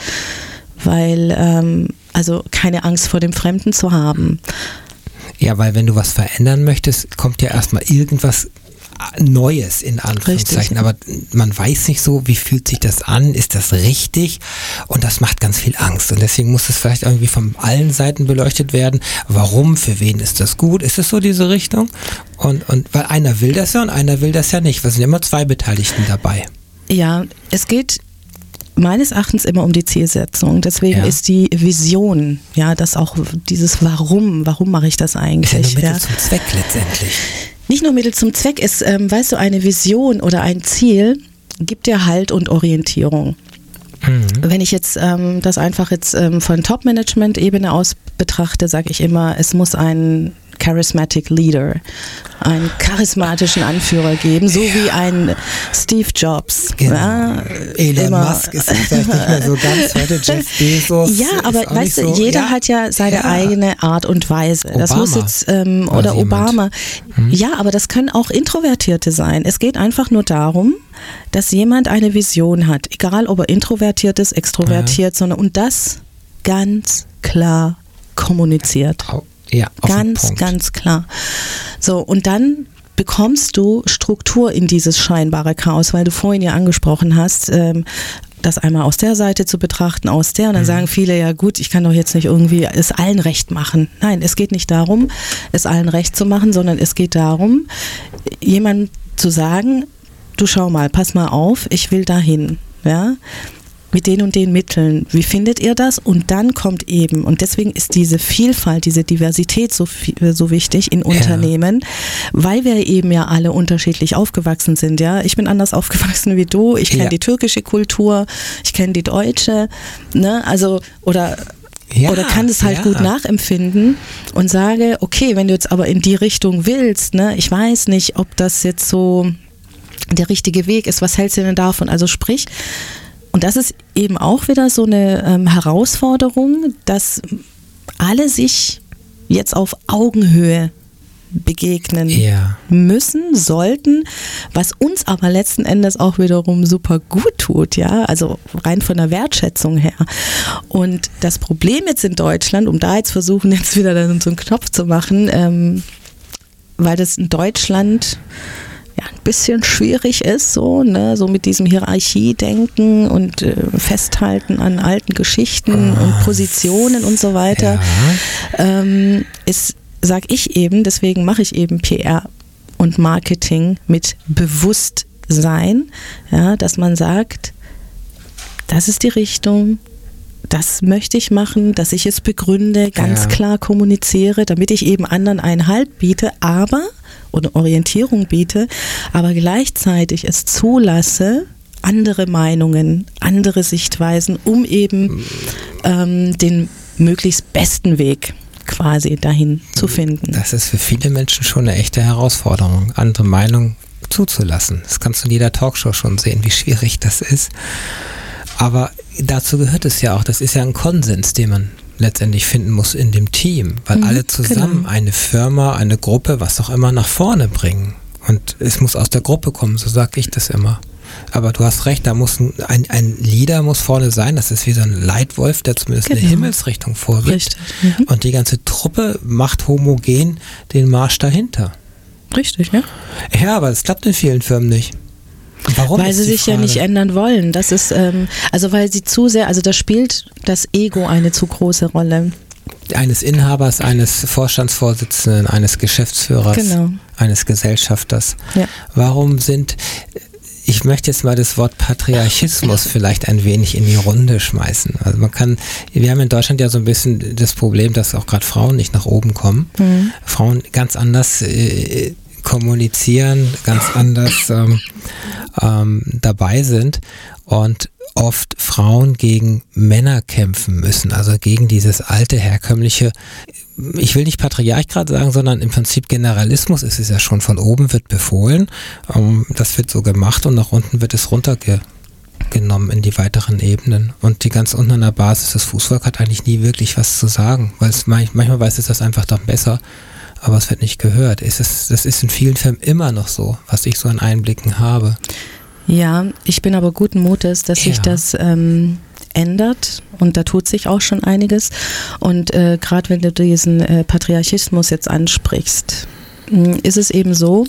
Speaker 3: weil ähm, also keine Angst vor dem Fremden zu haben.
Speaker 2: Ja, weil wenn du was verändern möchtest, kommt ja erstmal irgendwas Neues in Anführungszeichen, richtig. aber man weiß nicht so, wie fühlt sich das an, ist das richtig und das macht ganz viel Angst und deswegen muss es vielleicht irgendwie von allen Seiten beleuchtet werden, warum, für wen ist das gut, ist es so diese Richtung und, und weil einer will das ja und einer will das ja nicht, weil es sind immer zwei Beteiligten dabei.
Speaker 3: Ja, es geht meines Erachtens immer um die Zielsetzung. Deswegen
Speaker 2: Ja.
Speaker 3: ist die Vision, ja, das auch dieses Warum, warum mache ich das
Speaker 2: Ist ja
Speaker 3: eigentlich?
Speaker 2: nur Mittel
Speaker 3: ja.
Speaker 2: zum Zweck letztendlich.
Speaker 3: Nicht nur Mittel zum Zweck ist, ähm, weißt du, eine Vision oder ein Ziel gibt dir Halt und Orientierung.
Speaker 2: Mhm.
Speaker 3: Wenn ich jetzt ähm, das einfach jetzt ähm, von Top-Management-Ebene aus betrachte, sage ich immer, es muss ein charismatic Leader, einen charismatischen Anführer geben, so wie ein Steve Jobs.
Speaker 2: Genau.
Speaker 3: Ja,
Speaker 2: Elon
Speaker 3: immer-
Speaker 2: Musk ist vielleicht nicht mehr so ganz heute, Jeff Bezos.
Speaker 3: Ja, aber weißt du,
Speaker 2: so,
Speaker 3: jeder
Speaker 2: ja.
Speaker 3: hat ja seine eigene Art und Weise. Das muss
Speaker 2: Obama
Speaker 3: jetzt, ähm, oder. Obama. Ja, aber das können auch Introvertierte sein. Es geht einfach nur darum, dass jemand eine Vision hat, egal ob er introvertiert ist, extrovertiert, sondern und das ganz klar kommuniziert.
Speaker 2: Ja,
Speaker 3: Ganz, ganz klar. So, und dann bekommst du Struktur in dieses scheinbare Chaos, weil du vorhin ja angesprochen hast, ähm, das einmal aus der Seite zu betrachten, aus der, und
Speaker 2: Mhm.
Speaker 3: dann sagen viele, ja gut, ich kann doch jetzt nicht irgendwie es allen recht machen. Nein, es geht nicht darum, es allen recht zu machen, sondern es geht darum, jemandem zu sagen, du schau mal, pass mal auf, ich will dahin, ja mit den und den Mitteln. Wie findet ihr das? Und dann kommt eben, und deswegen ist diese Vielfalt, diese Diversität so, so wichtig in Unternehmen, weil wir eben ja alle unterschiedlich aufgewachsen sind. Ja, Ich bin anders aufgewachsen wie du. Ich kenne
Speaker 2: Ja.
Speaker 3: die türkische Kultur, ich kenne die deutsche. Ne? Also, oder
Speaker 2: Ja,
Speaker 3: oder kann es halt
Speaker 2: ja.
Speaker 3: gut nachempfinden und sage, okay, wenn du jetzt aber in die Richtung willst, ne, ich weiß nicht, ob das jetzt so der richtige Weg ist, was hältst du denn davon? Also sprich, und das ist eben auch wieder so eine ähm, Herausforderung, dass alle sich jetzt auf Augenhöhe begegnen
Speaker 2: Ja.
Speaker 3: müssen, sollten, was uns aber letzten Endes auch wiederum super gut tut, ja, also rein von der Wertschätzung her. Und das Problem jetzt in Deutschland, um da jetzt versuchen, jetzt wieder so einen Knopf zu machen, ähm, weil das in Deutschland ja, ein bisschen schwierig ist, so, ne, so mit diesem Hierarchiedenken und äh, Festhalten an alten Geschichten und Positionen und so weiter,
Speaker 2: Ja.
Speaker 3: ähm, ist, sag ich eben, deswegen mache ich eben PR und Marketing mit Bewusstsein, ja, dass man sagt, das ist die Richtung, das möchte ich machen, dass ich es begründe, ganz
Speaker 2: Ja.
Speaker 3: klar kommuniziere, damit ich eben anderen einen Halt biete, aber oder Orientierung biete, aber gleichzeitig es zulasse, andere Meinungen, andere Sichtweisen, um eben ähm, den möglichst besten Weg quasi dahin zu finden.
Speaker 2: Das ist für viele Menschen schon eine echte Herausforderung, andere Meinungen zuzulassen. Das kannst du in jeder Talkshow schon sehen, wie schwierig das ist. Aber dazu gehört es ja auch, das ist ja ein Konsens, den man letztendlich finden muss in dem Team, weil
Speaker 3: Mhm,
Speaker 2: alle zusammen
Speaker 3: genau.
Speaker 2: eine Firma, eine Gruppe, was auch immer nach vorne bringen. Und es muss aus der Gruppe kommen, so sage ich das immer. Aber du hast recht, da muss ein, ein, ein Leader muss vorne sein, das ist wie so ein Leitwolf, der zumindest eine
Speaker 3: Genau.
Speaker 2: Himmelsrichtung vorgibt.
Speaker 3: Mhm.
Speaker 2: Und die ganze Truppe macht homogen den Marsch dahinter.
Speaker 3: Richtig, ja.
Speaker 2: Ja, aber das klappt in vielen Firmen nicht. Warum?
Speaker 3: weil sie sich ja
Speaker 2: Frage.
Speaker 3: nicht ändern wollen. Das ist, ähm, also weil sie zu sehr, also da spielt das Ego eine zu große Rolle.
Speaker 2: Eines Inhabers, eines Vorstandsvorsitzenden, eines Geschäftsführers,
Speaker 3: Genau.
Speaker 2: eines Gesellschafters.
Speaker 3: Ja.
Speaker 2: Warum sind, ich möchte jetzt mal das Wort Patriarchismus vielleicht ein wenig in die Runde schmeißen. Also man kann, wir haben in Deutschland ja so ein bisschen das Problem, dass auch gerade Frauen nicht nach oben kommen.
Speaker 3: Mhm.
Speaker 2: Frauen ganz anders äh, kommunizieren, ganz anders ähm, ähm, dabei sind und oft Frauen gegen Männer kämpfen müssen, also gegen dieses alte herkömmliche, ich will nicht Patriarch gerade sagen, sondern im Prinzip Generalismus ist es ja schon, von oben wird befohlen, ähm, das wird so gemacht und nach unten wird es runtergenommen in die weiteren Ebenen und die ganz unten an der Basis, das Fußvolk hat eigentlich nie wirklich was zu sagen, weil es manch- manchmal weiß es das einfach doch besser, aber es wird nicht gehört. Es ist, das ist in vielen Firmen immer noch so, was ich so an Einblicken habe.
Speaker 3: Ja, ich bin aber guten Mutes, dass sich
Speaker 2: Ja.
Speaker 3: das ähm, ändert und da tut sich auch schon einiges. Und äh, gerade wenn du diesen äh, Patriarchismus jetzt ansprichst, mh, ist es eben so,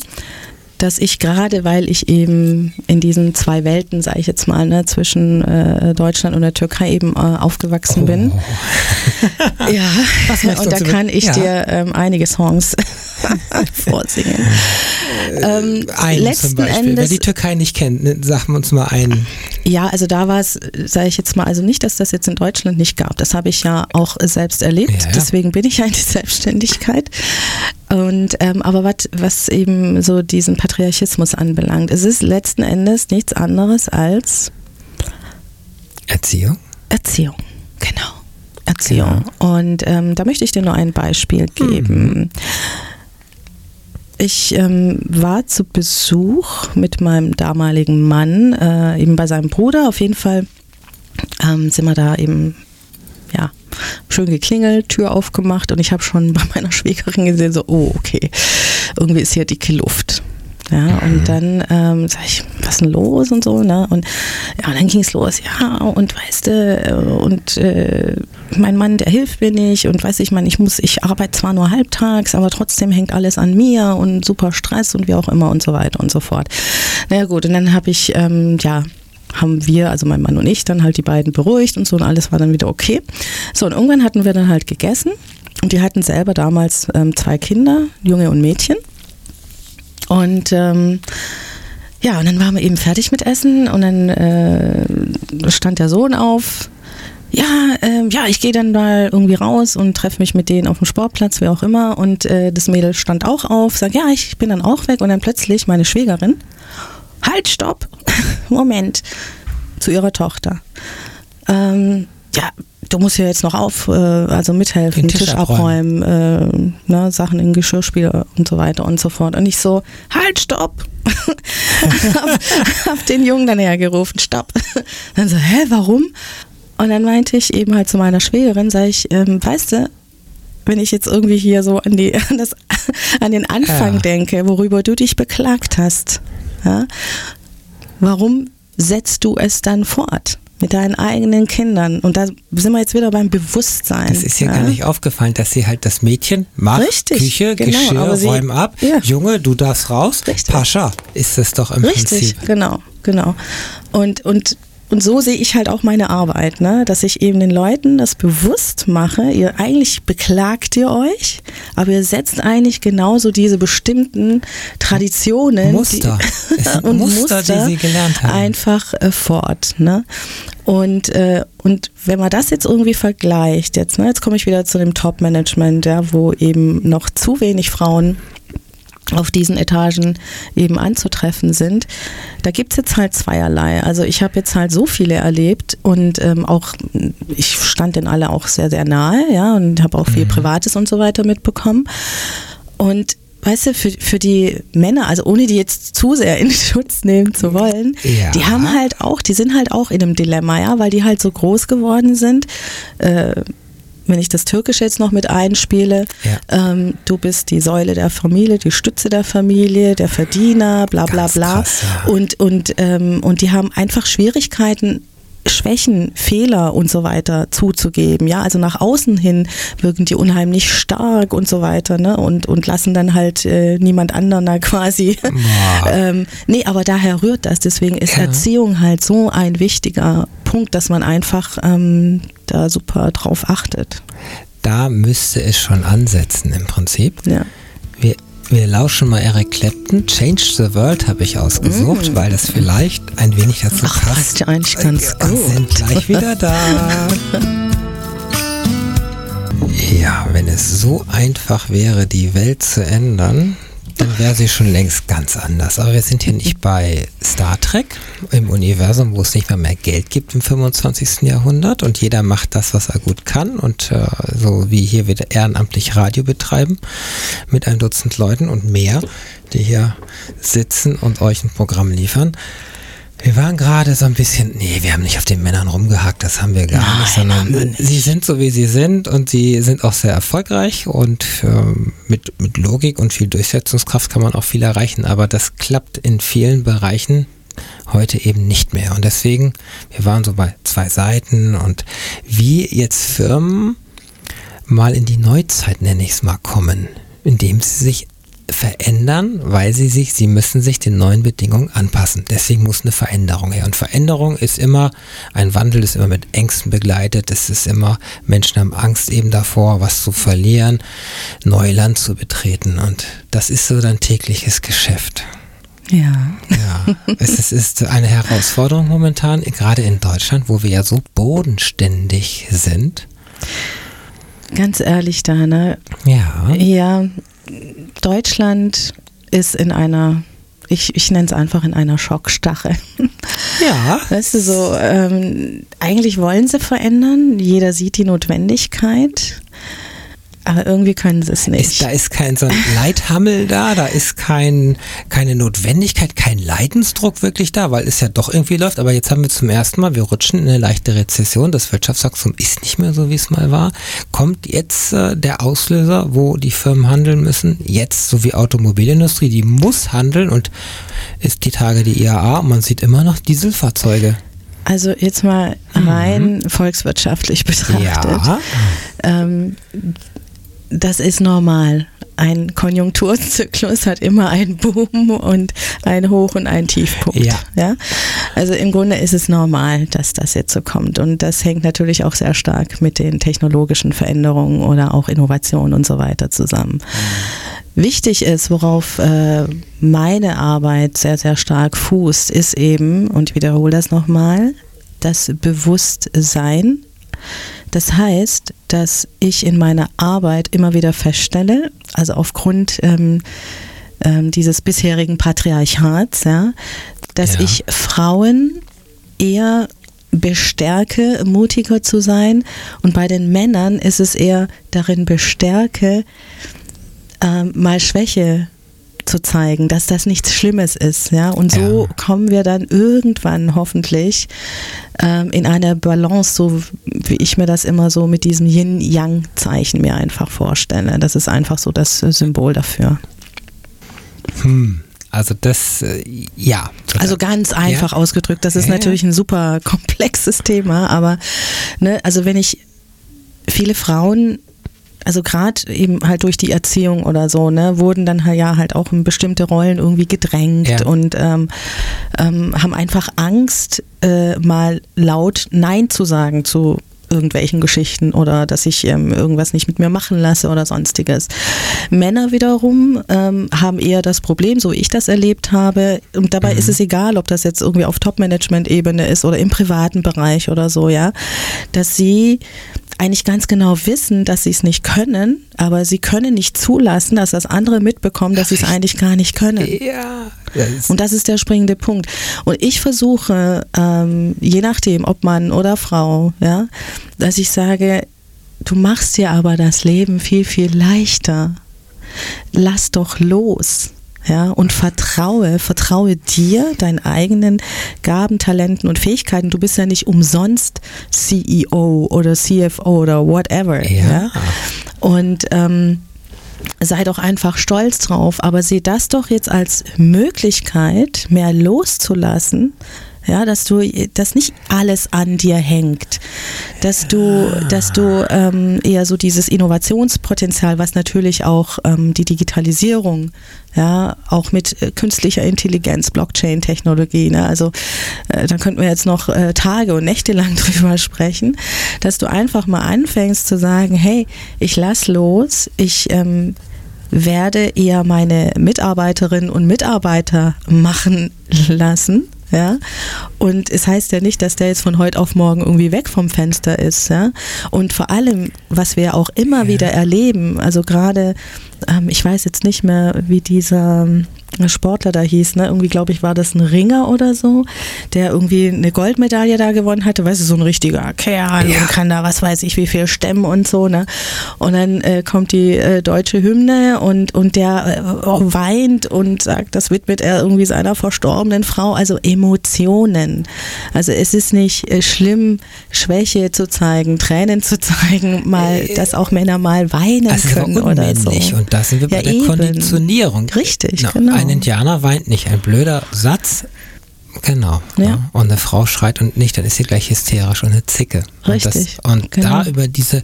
Speaker 3: dass ich gerade, weil ich eben in diesen zwei Welten, sage ich jetzt mal, ne, zwischen äh, Deutschland und der Türkei eben äh, aufgewachsen oh. bin. ja, und da kann ich ja. dir ähm, einige Songs vorsingen.
Speaker 2: Ähm, einen letzten zum Beispiel. Endes, Wer die Türkei nicht kennt, ne, sagen wir uns mal einen.
Speaker 3: Ja, also da war es, sage ich jetzt mal, also nicht, dass das jetzt in Deutschland nicht gab. Das habe ich ja auch selbst erlebt. Ja, ja. Deswegen bin ich ja in die Selbstständigkeit. Und ähm, aber wat, was eben so diesen Patriarchismus anbelangt, es ist letzten Endes nichts anderes als
Speaker 2: Erziehung.
Speaker 3: Erziehung, genau. Erziehung. Genau. Und ähm, da möchte ich dir nur ein Beispiel geben. Mhm. Ich ähm, war zu Besuch mit meinem damaligen Mann, äh, eben bei seinem Bruder. Auf jeden Fall ähm, sind wir da eben, schön geklingelt, Tür aufgemacht und ich habe schon bei meiner Schwägerin gesehen, so, oh, okay, irgendwie ist hier dicke Luft. Ja, und mhm. dann ähm, sag ich, was ist denn los und so, ne? Und ja, und dann ging es los, ja, und weißt du, äh, und äh, mein Mann, der hilft mir nicht und weiß ich, man, ich muss, ich arbeite zwar nur halbtags, aber trotzdem hängt alles an mir und super Stress und wie auch immer und so weiter und so fort. Na naja, gut, und dann habe ich, ähm, ja, haben wir, also mein Mann und ich, dann halt die beiden beruhigt und so und alles war dann wieder okay. So, und irgendwann hatten wir dann halt gegessen und die hatten selber damals ähm, zwei Kinder, Junge und Mädchen. Und ähm, ja, und dann waren wir eben fertig mit Essen und dann äh, stand der Sohn auf. Ja, ähm, ja, ich gehe dann mal irgendwie raus und treffe mich mit denen auf dem Sportplatz, wie auch immer. Und äh, das Mädel stand auch auf, sagt, ja, ich bin dann auch weg. Und dann plötzlich meine Schwägerin, halt, stopp, Moment, zu ihrer Tochter. Ähm, ja, du musst ja jetzt noch auf, äh, also mithelfen, Tisch, Tisch, abräumen, abräumen äh, ne, Sachen in Geschirrspüler und so weiter und so fort. Und ich so, halt, stopp! hab, hab den Jungen dann hergerufen, stopp. Dann so, hä, warum? Und dann meinte ich eben halt zu meiner Schwägerin, sag ich, ähm, weißt du, wenn ich jetzt irgendwie hier so an, die, an, das, an den Anfang ja. denke, worüber du dich beklagt hast, ja, warum setzt du es dann fort? mit deinen eigenen Kindern. Und da sind wir jetzt wieder beim Bewusstsein.
Speaker 2: Das ist ja, ja? gar nicht aufgefallen, dass sie halt das Mädchen macht, Richtig, Küche, genau, Geschirr, sie, räum ab. Ja. Junge, du darfst raus. Richtig. Pascha ist das doch im
Speaker 3: Richtig,
Speaker 2: Prinzip.
Speaker 3: genau, genau. Und, und und so sehe ich halt auch meine Arbeit, ne? dass ich eben den Leuten das bewusst mache. Ihr eigentlich beklagt ihr euch, aber ihr setzt eigentlich genauso diese bestimmten Traditionen
Speaker 2: Muster.
Speaker 3: Die, und Muster, Muster, die sie gelernt haben. einfach äh, fort. Ne? Und, äh, und wenn man das jetzt irgendwie vergleicht, jetzt, ne, jetzt komme ich wieder zu dem Top-Management, ja, wo eben noch zu wenig Frauen auf diesen Etagen eben anzutreffen sind. Da gibt es jetzt halt zweierlei. Also ich habe jetzt halt so viele erlebt und ähm, auch, ich stand den alle auch sehr, sehr nahe, ja, und habe auch viel mhm. Privates und so weiter mitbekommen. Und weißt du, für, für die Männer, also ohne die jetzt zu sehr in Schutz nehmen zu wollen, ja. die haben halt auch, die sind halt auch in einem Dilemma, ja, weil die halt so groß geworden sind. Äh, wenn ich das Türkische jetzt noch mit einspiele, ja. ähm, du bist die Säule der Familie, die Stütze der Familie, der Verdiener, bla bla Ganz bla. Krass, ja. Und, und, ähm, und die haben einfach Schwierigkeiten, Schwächen, Fehler und so weiter zuzugeben. Ja, also nach außen hin wirken die unheimlich stark und so weiter, ne? Und, und lassen dann halt äh, niemand anderen da quasi. ähm, nee, aber daher rührt das. Deswegen ist ja. Erziehung halt so ein wichtiger Punkt, dass man einfach ähm, da super drauf achtet.
Speaker 2: Da müsste es schon ansetzen im Prinzip. Ja. Wir, wir lauschen mal Eric Clapton. Change the World habe ich ausgesucht, mm. weil das vielleicht ein wenig dazu Ach, passt.
Speaker 3: passt ja eigentlich ganz
Speaker 2: wir gut. sind gleich wieder da. ja, wenn es so einfach wäre, die Welt zu ändern, dann wäre sie schon längst ganz anders. Aber wir sind hier nicht bei Star Trek im Universum, wo es nicht mehr mehr Geld gibt im 25. Jahrhundert und jeder macht das, was er gut kann und äh, so wie hier wieder ehrenamtlich Radio betreiben mit ein Dutzend Leuten und mehr, die hier sitzen und euch ein Programm liefern. Wir waren gerade so ein bisschen, nee, wir haben nicht auf den Männern rumgehackt, das haben wir gar Nein, nicht, sondern nicht. sie sind so, wie sie sind und sie sind auch sehr erfolgreich und ähm, mit, mit Logik und viel Durchsetzungskraft kann man auch viel erreichen, aber das klappt in vielen Bereichen heute eben nicht mehr. Und deswegen, wir waren so bei zwei Seiten und wie jetzt Firmen mal in die Neuzeit, nenne ich es mal, kommen, indem sie sich verändern, weil sie sich, sie müssen sich den neuen Bedingungen anpassen. Deswegen muss eine Veränderung her. Und Veränderung ist immer, ein Wandel ist immer mit Ängsten begleitet. Es ist immer, Menschen haben Angst eben davor, was zu verlieren, Neuland zu betreten. Und das ist so dein tägliches Geschäft.
Speaker 3: Ja.
Speaker 2: Ja, es ist eine Herausforderung momentan, gerade in Deutschland, wo wir ja so bodenständig sind.
Speaker 3: Ganz ehrlich, Dana.
Speaker 2: Ja.
Speaker 3: Ja, Deutschland ist in einer, ich, ich nenne es einfach in einer Schockstache.
Speaker 2: Ja.
Speaker 3: Weißt du, so, ähm, eigentlich wollen sie verändern, jeder sieht die Notwendigkeit. Aber irgendwie können sie es nicht.
Speaker 2: Ist, da ist kein so ein Leithammel da, da ist kein, keine Notwendigkeit, kein Leidensdruck wirklich da, weil es ja doch irgendwie läuft. Aber jetzt haben wir zum ersten Mal, wir rutschen in eine leichte Rezession, das Wirtschaftswachstum ist nicht mehr so, wie es mal war. Kommt jetzt äh, der Auslöser, wo die Firmen handeln müssen? Jetzt, so wie Automobilindustrie, die muss handeln und ist die Tage die IAA und man sieht immer noch Dieselfahrzeuge.
Speaker 3: Also jetzt mal rein mhm. volkswirtschaftlich betrachtet. Ja. Ähm, das ist normal. Ein Konjunkturzyklus hat immer einen Boom und einen Hoch- und einen Tiefpunkt.
Speaker 2: Ja.
Speaker 3: ja. Also im Grunde ist es normal, dass das jetzt so kommt. Und das hängt natürlich auch sehr stark mit den technologischen Veränderungen oder auch Innovationen und so weiter zusammen. Mhm. Wichtig ist, worauf äh, meine Arbeit sehr, sehr stark fußt, ist eben, und ich wiederhole das nochmal, das Bewusstsein das heißt, dass ich in meiner Arbeit immer wieder feststelle, also aufgrund ähm, ähm, dieses bisherigen Patriarchats, ja, dass ja. ich Frauen eher bestärke, mutiger zu sein und bei den Männern ist es eher darin bestärke, ähm, mal Schwäche zu zeigen, dass das nichts Schlimmes ist. Ja? Und so ja. kommen wir dann irgendwann hoffentlich ähm, in eine Balance, so wie ich mir das immer so mit diesem Yin-Yang-Zeichen mir einfach vorstelle. Das ist einfach so das Symbol dafür.
Speaker 2: Hm. Also das, äh, ja.
Speaker 3: Also ganz einfach ja. ausgedrückt. Das ist ja. natürlich ein super komplexes Thema, aber ne, also wenn ich viele Frauen also gerade eben halt durch die Erziehung oder so, ne, wurden dann halt ja halt auch in bestimmte Rollen irgendwie gedrängt ja. und ähm, ähm, haben einfach Angst, äh, mal laut Nein zu sagen zu irgendwelchen Geschichten oder dass ich ähm, irgendwas nicht mit mir machen lasse oder sonstiges. Männer wiederum ähm, haben eher das Problem, so wie ich das erlebt habe, und dabei mhm. ist es egal, ob das jetzt irgendwie auf Top-Management-Ebene ist oder im privaten Bereich oder so, ja, dass sie eigentlich ganz genau wissen, dass sie es nicht können, aber sie können nicht zulassen, dass das andere mitbekommen, dass sie es eigentlich gar nicht können.
Speaker 2: Ja.
Speaker 3: Und das ist der springende Punkt. Und ich versuche, ähm, je nachdem, ob Mann oder Frau, ja, dass ich sage, du machst dir aber das Leben viel, viel leichter. Lass doch los. Ja, und vertraue, vertraue dir, deinen eigenen Gaben, Talenten und Fähigkeiten. Du bist ja nicht umsonst CEO oder CFO oder whatever. Ja. ja? Und ähm, sei doch einfach stolz drauf, aber sieh das doch jetzt als Möglichkeit, mehr loszulassen, ja, dass du, dass nicht alles an dir hängt, dass du, dass du ähm, eher so dieses Innovationspotenzial, was natürlich auch ähm, die Digitalisierung, ja, auch mit äh, künstlicher Intelligenz, Blockchain-Technologie, ne, also äh, da könnten wir jetzt noch äh, Tage und Nächte lang drüber sprechen, dass du einfach mal anfängst zu sagen, hey, ich lass los, ich ähm, werde eher meine Mitarbeiterinnen und Mitarbeiter machen lassen ja. Und es heißt ja nicht, dass der jetzt von heute auf morgen irgendwie weg vom Fenster ist, ja. Und vor allem, was wir auch immer ja. wieder erleben, also gerade, ähm, ich weiß jetzt nicht mehr, wie dieser Sportler da hieß, ne? Irgendwie, glaube ich, war das ein Ringer oder so, der irgendwie eine Goldmedaille da gewonnen hatte, weißt du, so ein richtiger Kerl ja. und kann da, was weiß ich, wie viel stemmen und so, ne? Und dann äh, kommt die äh, deutsche Hymne und, und der äh, weint und sagt, das widmet er irgendwie seiner verstorbenen Frau, also Emotionen. Also es ist nicht äh, schlimm, Schwäche zu zeigen, Tränen zu zeigen, mal, äh, dass auch Männer mal weinen also können oder so.
Speaker 2: Und da sind wir bei ja, der eben. Konditionierung.
Speaker 3: Richtig, no, genau
Speaker 2: ein Indianer weint nicht. Ein blöder Satz Genau.
Speaker 3: Ja.
Speaker 2: Ja. Und eine Frau schreit und nicht, dann ist sie gleich hysterisch und eine Zicke.
Speaker 3: Richtig,
Speaker 2: Und, das, und
Speaker 3: genau.
Speaker 2: da über diese,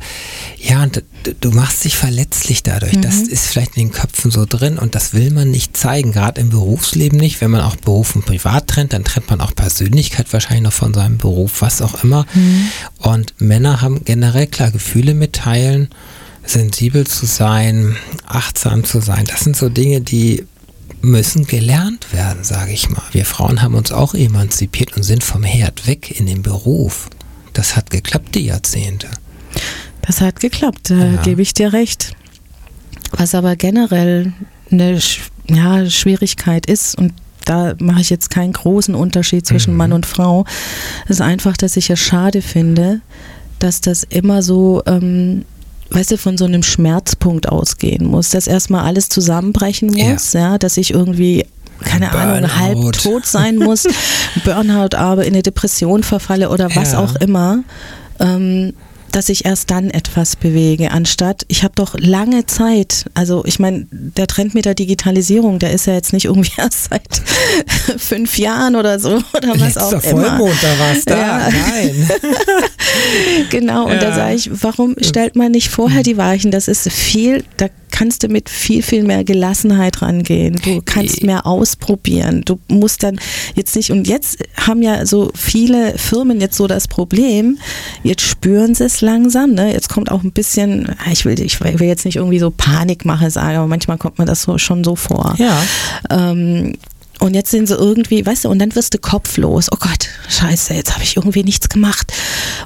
Speaker 2: ja, und du machst dich verletzlich dadurch. Das
Speaker 3: Mhm.
Speaker 2: ist vielleicht in den Köpfen so drin und das will man nicht zeigen, gerade im Berufsleben nicht. Wenn man auch Beruf und Privat trennt, dann trennt man auch Persönlichkeit wahrscheinlich noch von seinem Beruf, was auch immer.
Speaker 3: Mhm.
Speaker 2: Und Männer haben generell klar Gefühle mitteilen, sensibel zu sein, achtsam zu sein. Das sind so Dinge, die müssen gelernt werden, sage ich mal. Wir Frauen haben uns auch emanzipiert und sind vom Herd weg in den Beruf. Das hat geklappt die Jahrzehnte.
Speaker 3: Das hat geklappt, da
Speaker 2: Ja.
Speaker 3: gebe ich dir recht. Was aber generell eine ja, Schwierigkeit ist, und da mache ich jetzt keinen großen Unterschied zwischen
Speaker 2: Mhm.
Speaker 3: Mann und Frau, ist einfach, dass ich es schade finde, dass das immer so, ähm, weißt du, von so einem Schmerzpunkt ausgehen muss, dass erstmal alles zusammenbrechen
Speaker 2: Ja.
Speaker 3: muss, ja, dass ich irgendwie keine Ahnung,
Speaker 2: Burnout.
Speaker 3: halb tot sein muss, Burnout aber in eine Depression verfalle oder was
Speaker 2: Ja.
Speaker 3: auch immer. Ähm, dass ich erst dann etwas bewege, anstatt ich habe doch lange Zeit, also ich meine, der Trend mit der Digitalisierung, der ist ja jetzt nicht irgendwie erst seit fünf Jahren oder so oder was auch
Speaker 2: Letzter
Speaker 3: immer.
Speaker 2: Vollmond, da war es da.
Speaker 3: Ja.
Speaker 2: Nein.
Speaker 3: Genau, und da
Speaker 2: Ja.
Speaker 3: sage ich, warum stellt man nicht vorher die Weichen? Das ist viel, da kannst du mit viel, viel mehr Gelassenheit rangehen. Du kannst mehr ausprobieren. Du musst dann jetzt nicht, und jetzt haben ja so viele Firmen jetzt so das Problem, jetzt spüren sie es langsam, ne? Jetzt kommt auch ein bisschen, ich will, ich will jetzt nicht irgendwie so Panikmache sagen, aber manchmal kommt mir das so schon so vor.
Speaker 2: Ja.
Speaker 3: Ähm, und jetzt sind sie irgendwie, weißt du, und dann wirst du kopflos. Oh Gott, scheiße, jetzt habe ich irgendwie nichts gemacht.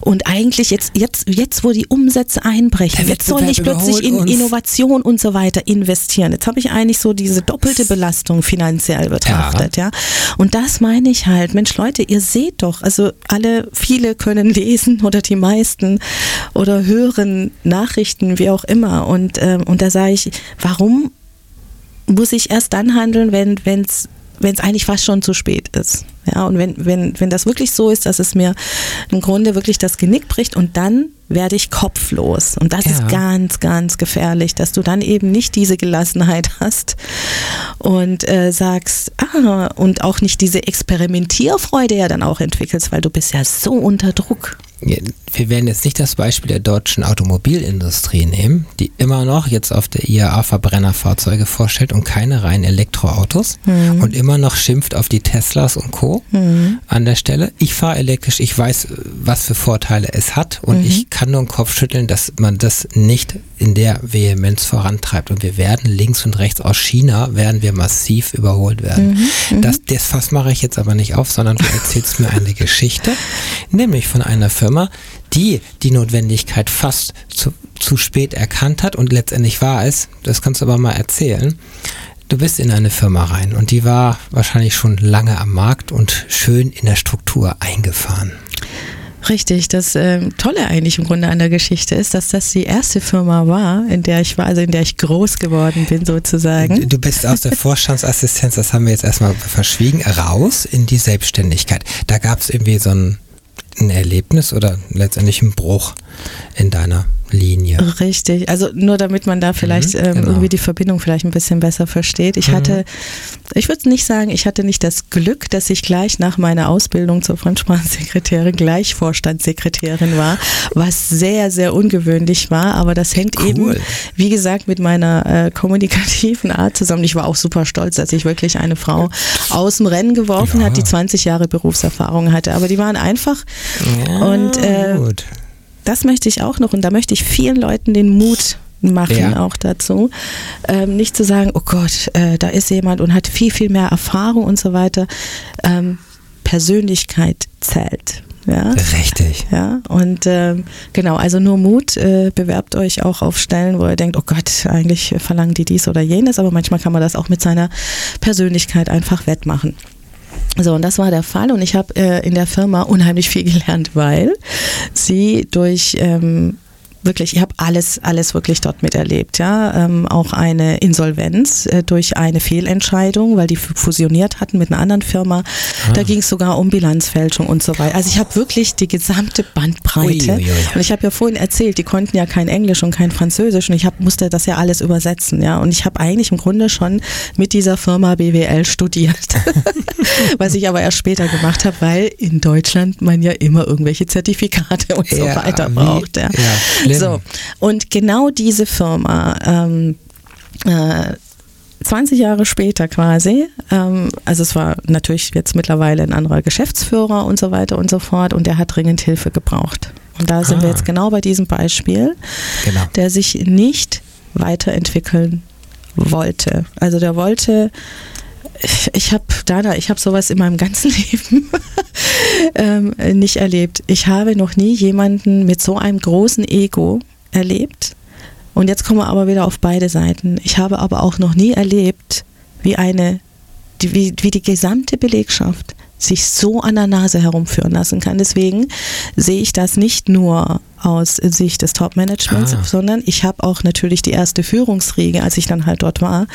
Speaker 3: Und eigentlich jetzt, jetzt, jetzt wo die Umsätze einbrechen, jetzt soll ich plötzlich in
Speaker 2: uns.
Speaker 3: Innovation und so weiter investieren. Jetzt habe ich eigentlich so diese doppelte Belastung finanziell betrachtet, ja. Und das meine ich halt, Mensch Leute, ihr seht doch, also alle, viele können lesen oder die meisten oder hören Nachrichten, wie auch immer. Und, ähm, und da sage ich, warum muss ich erst dann handeln, wenn es wenn es eigentlich fast schon zu spät ist. Ja, und wenn, wenn, wenn das wirklich so ist, dass es mir im Grunde wirklich das Genick bricht und dann werde ich kopflos. Und das
Speaker 2: Ja.
Speaker 3: ist ganz, ganz gefährlich, dass du dann eben nicht diese Gelassenheit hast und äh, sagst, ah, und auch nicht diese Experimentierfreude ja dann auch entwickelst, weil du bist ja so unter Druck.
Speaker 2: Wir werden jetzt nicht das Beispiel der deutschen Automobilindustrie nehmen, die immer noch jetzt auf der IAA Verbrennerfahrzeuge vorstellt und keine reinen Elektroautos und immer noch schimpft auf die Teslas und Co. an der Stelle. Ich fahre elektrisch, ich weiß, was für Vorteile es hat und ich kann nur den Kopf schütteln, dass man das nicht in der Vehemenz vorantreibt. Und wir werden links und rechts aus China, werden wir massiv überholt werden. Das, das Fass mache ich jetzt aber nicht auf, sondern du erzählst mir eine Geschichte, nämlich von einer Firma, die die Notwendigkeit fast zu, zu spät erkannt hat und letztendlich war es, das kannst du aber mal erzählen, du bist in eine Firma rein und die war wahrscheinlich schon lange am Markt und schön in der Struktur eingefahren.
Speaker 3: Richtig, das ähm, Tolle eigentlich im Grunde an der Geschichte ist, dass das die erste Firma war, in der ich war, also in der ich groß geworden bin sozusagen.
Speaker 2: Du bist aus der Vorstandsassistenz, das haben wir jetzt erstmal verschwiegen, raus in die Selbstständigkeit. Da gab es irgendwie so ein, ein Erlebnis oder letztendlich einen Bruch in deiner Linie.
Speaker 3: Richtig, also nur damit man da vielleicht
Speaker 2: Mhm,
Speaker 3: ähm,
Speaker 2: genau.
Speaker 3: irgendwie die Verbindung vielleicht ein bisschen besser versteht. Ich hatte, ich würde nicht sagen, ich hatte nicht das Glück, dass ich gleich nach meiner Ausbildung zur Fremdsprachensekretärin gleich Vorstandssekretärin war, was sehr, sehr ungewöhnlich war, aber das hängt
Speaker 2: Cool.
Speaker 3: eben, wie gesagt, mit meiner äh, kommunikativen Art zusammen. Ich war auch super stolz, dass ich wirklich eine Frau aus dem Rennen geworfen
Speaker 2: Ja.
Speaker 3: hat, die 20 Jahre Berufserfahrung hatte, aber die waren einfach und äh,
Speaker 2: gut.
Speaker 3: Das möchte ich auch noch und da möchte ich vielen Leuten den Mut machen
Speaker 2: Ja.
Speaker 3: auch dazu, ähm, nicht zu sagen, oh Gott, äh, da ist jemand und hat viel, viel mehr Erfahrung und so weiter. Ähm, Persönlichkeit zählt. Ja,
Speaker 2: Richtig.
Speaker 3: ja, und ähm, genau, also nur Mut, äh, bewerbt euch auch auf Stellen, wo ihr denkt, oh Gott, eigentlich verlangen die dies oder jenes, aber manchmal kann man das auch mit seiner Persönlichkeit einfach wettmachen. So, und das war der Fall. Und ich habe äh, in der Firma unheimlich viel gelernt, weil sie durch ähm, wirklich, ich habe alles, alles wirklich dort miterlebt, ja. Ähm, auch eine Insolvenz äh, durch eine Fehlentscheidung, weil die fusioniert hatten mit einer anderen Firma. Ah. Da ging es sogar um Bilanzfälschung und so weiter. Also ich habe wirklich die gesamte Bandbreite. Ui, ui, ui. Und ich habe ja vorhin erzählt, die konnten ja kein Englisch und kein Französisch und ich hab, musste das ja alles übersetzen, ja. Und ich habe eigentlich im Grunde schon mit dieser Firma BWL studiert, was ich aber erst später gemacht habe, weil in Deutschland man ja immer irgendwelche Zertifikate und so weiter braucht. Ja. ja so, und genau diese Firma, ähm, äh, 20 Jahre später quasi, ähm, also es war natürlich jetzt mittlerweile ein anderer Geschäftsführer und so weiter und so fort und der hat dringend Hilfe gebraucht. Und da sind ah. wir jetzt genau bei diesem Beispiel, genau. der sich nicht weiterentwickeln wollte. Also der wollte, ich habe, Dana, ich habe sowas in meinem ganzen Leben ähm, nicht erlebt. Ich habe noch nie jemanden mit so einem großen Ego erlebt. Und jetzt kommen wir aber wieder auf beide Seiten. Ich habe aber auch noch nie erlebt, wie eine, wie, wie die gesamte Belegschaft sich so an der Nase herumführen lassen kann. Deswegen sehe ich das nicht nur aus Sicht des Top-Managements, ah. sondern ich habe auch natürlich die erste Führungsriege, als ich dann halt dort war.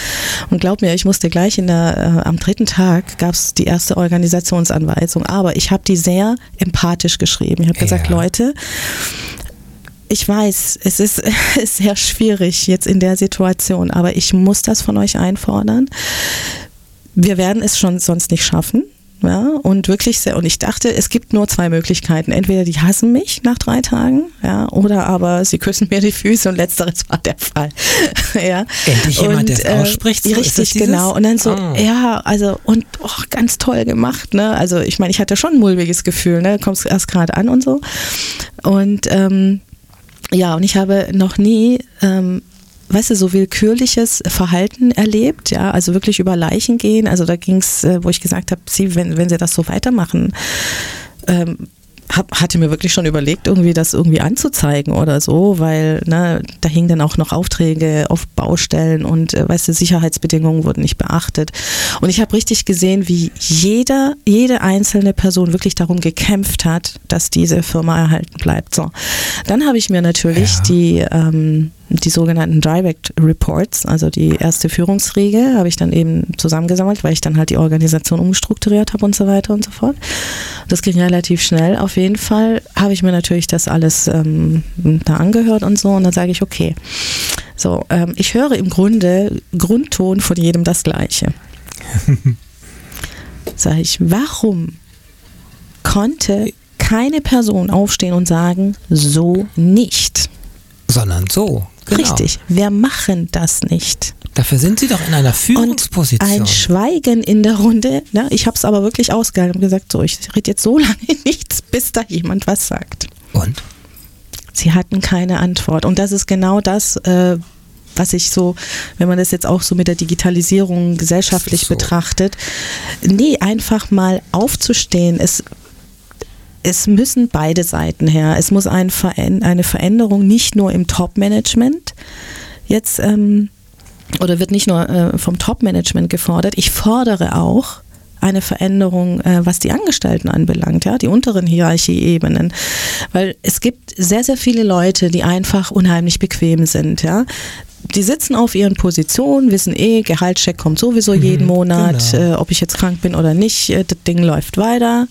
Speaker 3: Und glaub mir, ich musste gleich in der, äh, am dritten Tag gab es die erste Organisationsanweisung, aber ich habe die sehr empathisch geschrieben. Ich habe ja. gesagt, Leute, ich weiß, es ist, ist sehr schwierig jetzt in der Situation, aber ich muss das von euch einfordern. Wir werden es schon sonst nicht schaffen. Ja, und wirklich sehr, und ich dachte, es gibt nur zwei Möglichkeiten. Entweder die hassen mich nach drei Tagen, ja, oder aber sie küssen mir die Füße und letzteres war der Fall. ja.
Speaker 2: Endlich jemand, der es äh, ausspricht.
Speaker 3: So richtig, genau. Und dann so, ah. ja, also, und oh, ganz toll gemacht, ne? Also ich meine, ich hatte schon ein mulmiges Gefühl, ne? Kommst erst gerade an und so. Und ähm, ja, und ich habe noch nie ähm, weißt du, so willkürliches Verhalten erlebt, ja, also wirklich über Leichen gehen. Also da ging es, äh, wo ich gesagt habe, sie, wenn, wenn sie das so weitermachen, ähm, hab, hatte mir wirklich schon überlegt, irgendwie das irgendwie anzuzeigen oder so, weil ne, da hingen dann auch noch Aufträge auf Baustellen und äh, weißt du, Sicherheitsbedingungen wurden nicht beachtet. Und ich habe richtig gesehen, wie jeder, jede einzelne Person wirklich darum gekämpft hat, dass diese Firma erhalten bleibt. So, dann habe ich mir natürlich ja. die ähm, die sogenannten Direct Reports, also die erste Führungsriege, habe ich dann eben zusammengesammelt, weil ich dann halt die Organisation umstrukturiert habe und so weiter und so fort. Das ging relativ schnell. Auf jeden Fall habe ich mir natürlich das alles ähm, da angehört und so und dann sage ich, okay, so, ähm, ich höre im Grunde Grundton von jedem das Gleiche. sage ich, warum konnte keine Person aufstehen und sagen, so nicht?
Speaker 2: Sondern so.
Speaker 3: Genau. Richtig, wir machen das nicht.
Speaker 2: Dafür sind Sie doch in einer Führungsposition.
Speaker 3: Und ein Schweigen in der Runde. Ne? Ich habe es aber wirklich ausgehalten und gesagt, so, ich rede jetzt so lange nichts, bis da jemand was sagt.
Speaker 2: Und?
Speaker 3: Sie hatten keine Antwort. Und das ist genau das, äh, was ich so, wenn man das jetzt auch so mit der Digitalisierung gesellschaftlich so. betrachtet, nee, einfach mal aufzustehen. Es es müssen beide Seiten her. Es muss ein eine Veränderung nicht nur im Top-Management jetzt ähm, oder wird nicht nur äh, vom Top-Management gefordert. Ich fordere auch eine Veränderung, äh, was die Angestellten anbelangt, ja, die unteren Hierarchieebenen. Weil es gibt sehr, sehr viele Leute, die einfach unheimlich bequem sind, ja die sitzen auf ihren Positionen, wissen eh, Gehaltscheck kommt sowieso mhm, jeden Monat, genau. äh, ob ich jetzt krank bin oder nicht, äh, das Ding läuft weiter.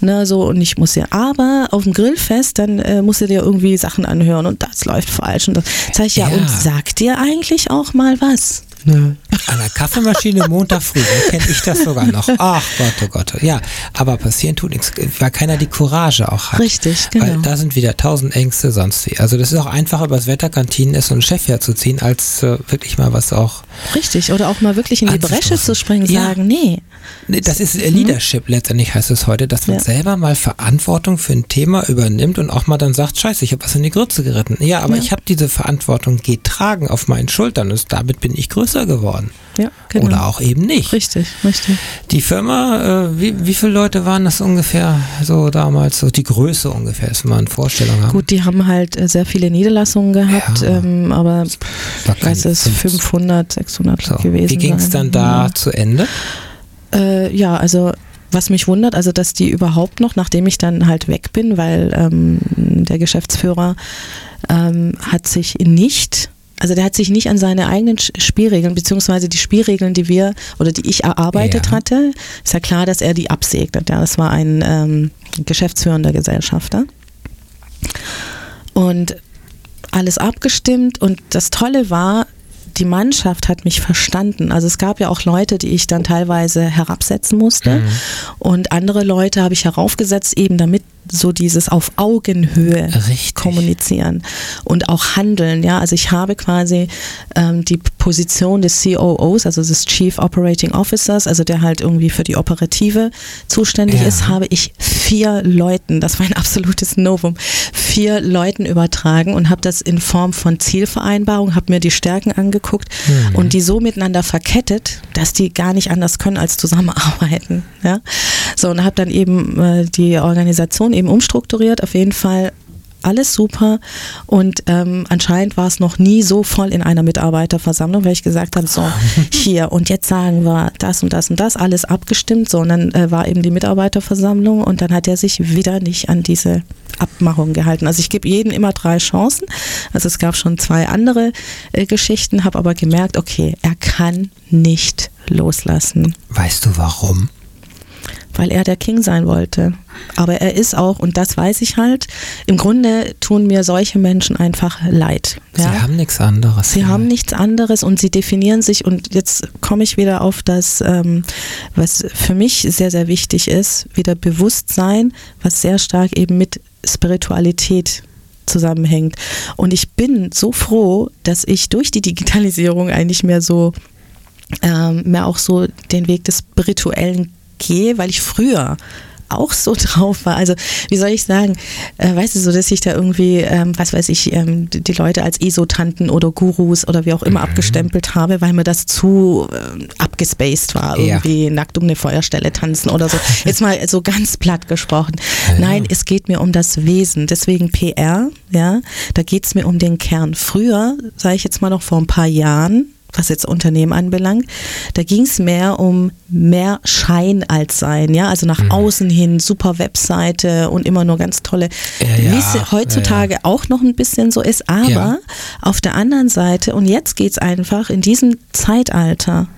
Speaker 3: Ne, so, und ich muss ja, aber auf dem Grillfest, dann äh, musst du dir irgendwie Sachen anhören und das läuft falsch. Und das sag ich ja, ja, und sagt dir eigentlich auch mal was?
Speaker 2: Nö. An der Kaffeemaschine Montag früh, da kenne ich das sogar noch. Ach Gott, oh Gott. Ja, aber passieren tut nichts, weil keiner die Courage auch hat.
Speaker 3: Richtig, genau.
Speaker 2: Weil da sind wieder tausend Ängste sonst wie. Also das ist auch einfacher, übers Wetterkantinen ist so einen Chef herzuziehen, als äh, wirklich mal was auch.
Speaker 3: Richtig, oder auch mal wirklich in die Bresche zu springen, ja. sagen, nee.
Speaker 2: Das ist mhm. Leadership mhm. letztendlich heißt es heute, dass man ja. selber mal Verantwortung für ein Thema übernimmt und auch mal dann sagt, scheiße, ich habe was in die Grütze geritten. Ja, aber ja. ich habe diese Verantwortung getragen auf meinen Schultern und damit bin ich größer geworden.
Speaker 3: Ja, genau.
Speaker 2: Oder auch eben nicht.
Speaker 3: Richtig, richtig.
Speaker 2: Die Firma, äh, wie, wie viele Leute waren das ungefähr so damals, so die Größe ungefähr, dass wir mal eine Vorstellung haben?
Speaker 3: Gut, die haben halt äh, sehr viele Niederlassungen gehabt, ja. ähm, aber ich weiß es 500, 600 so. gewesen.
Speaker 2: Wie ging es dann da ja. zu Ende?
Speaker 3: Äh, ja, also was mich wundert, also dass die überhaupt noch, nachdem ich dann halt weg bin, weil ähm, der Geschäftsführer ähm, hat sich nicht also der hat sich nicht an seine eigenen Spielregeln, beziehungsweise die Spielregeln, die wir oder die ich erarbeitet ja. hatte, ist ja klar, dass er die absegnet. Ja, das war ein ähm, geschäftsführender Gesellschafter. Und alles abgestimmt und das Tolle war, die Mannschaft hat mich verstanden. Also es gab ja auch Leute, die ich dann teilweise herabsetzen musste mhm. und andere Leute habe ich heraufgesetzt, eben damit so dieses auf Augenhöhe Richtig. kommunizieren und auch handeln. Ja, also ich habe quasi ähm, die Position des COOs, also des Chief Operating Officers, also der halt irgendwie für die Operative zuständig ja. ist, habe ich vier Leuten, das war ein absolutes Novum, vier Leuten übertragen und habe das in Form von Zielvereinbarung, habe mir die Stärken angeguckt mhm. und die so miteinander verkettet, dass die gar nicht anders können als zusammenarbeiten. Ja, so und habe dann eben äh, die Organisation eben umstrukturiert, auf jeden Fall alles super und ähm, anscheinend war es noch nie so voll in einer Mitarbeiterversammlung, weil ich gesagt habe, so hier und jetzt sagen wir das und das und das, alles abgestimmt, sondern äh, war eben die Mitarbeiterversammlung und dann hat er sich wieder nicht an diese Abmachung gehalten. Also ich gebe jedem immer drei Chancen. Also es gab schon zwei andere äh, Geschichten, habe aber gemerkt, okay, er kann nicht loslassen.
Speaker 2: Weißt du warum?
Speaker 3: Weil er der King sein wollte. Aber er ist auch, und das weiß ich halt, im Grunde tun mir solche Menschen einfach leid.
Speaker 2: Ja? Sie haben nichts anderes.
Speaker 3: Sie ja. haben nichts anderes und sie definieren sich, und jetzt komme ich wieder auf das, ähm, was für mich sehr, sehr wichtig ist, wieder Bewusstsein, was sehr stark eben mit Spiritualität zusammenhängt. Und ich bin so froh, dass ich durch die Digitalisierung eigentlich mehr so ähm, mehr auch so den Weg des Spirituellen gehe, weil ich früher auch so drauf war. Also wie soll ich sagen, äh, weißt du, so dass ich da irgendwie, ähm, was weiß ich, ähm, die Leute als ESO-Tanten oder Gurus oder wie auch immer mhm. abgestempelt habe, weil mir das zu äh, abgespaced war, irgendwie ja. nackt um eine Feuerstelle tanzen oder so. Jetzt mal so ganz platt gesprochen. Ja. Nein, es geht mir um das Wesen. Deswegen PR, ja, da geht es mir um den Kern. Früher, sage ich jetzt mal noch vor ein paar Jahren, was jetzt Unternehmen anbelangt, da ging es mehr um mehr Schein als Sein, ja, also nach mhm. außen hin, super Webseite und immer nur ganz tolle, ja, ja, wie es heutzutage ja, auch noch ein bisschen so ist, aber auf der anderen Seite, und jetzt geht es einfach in diesem Zeitalter,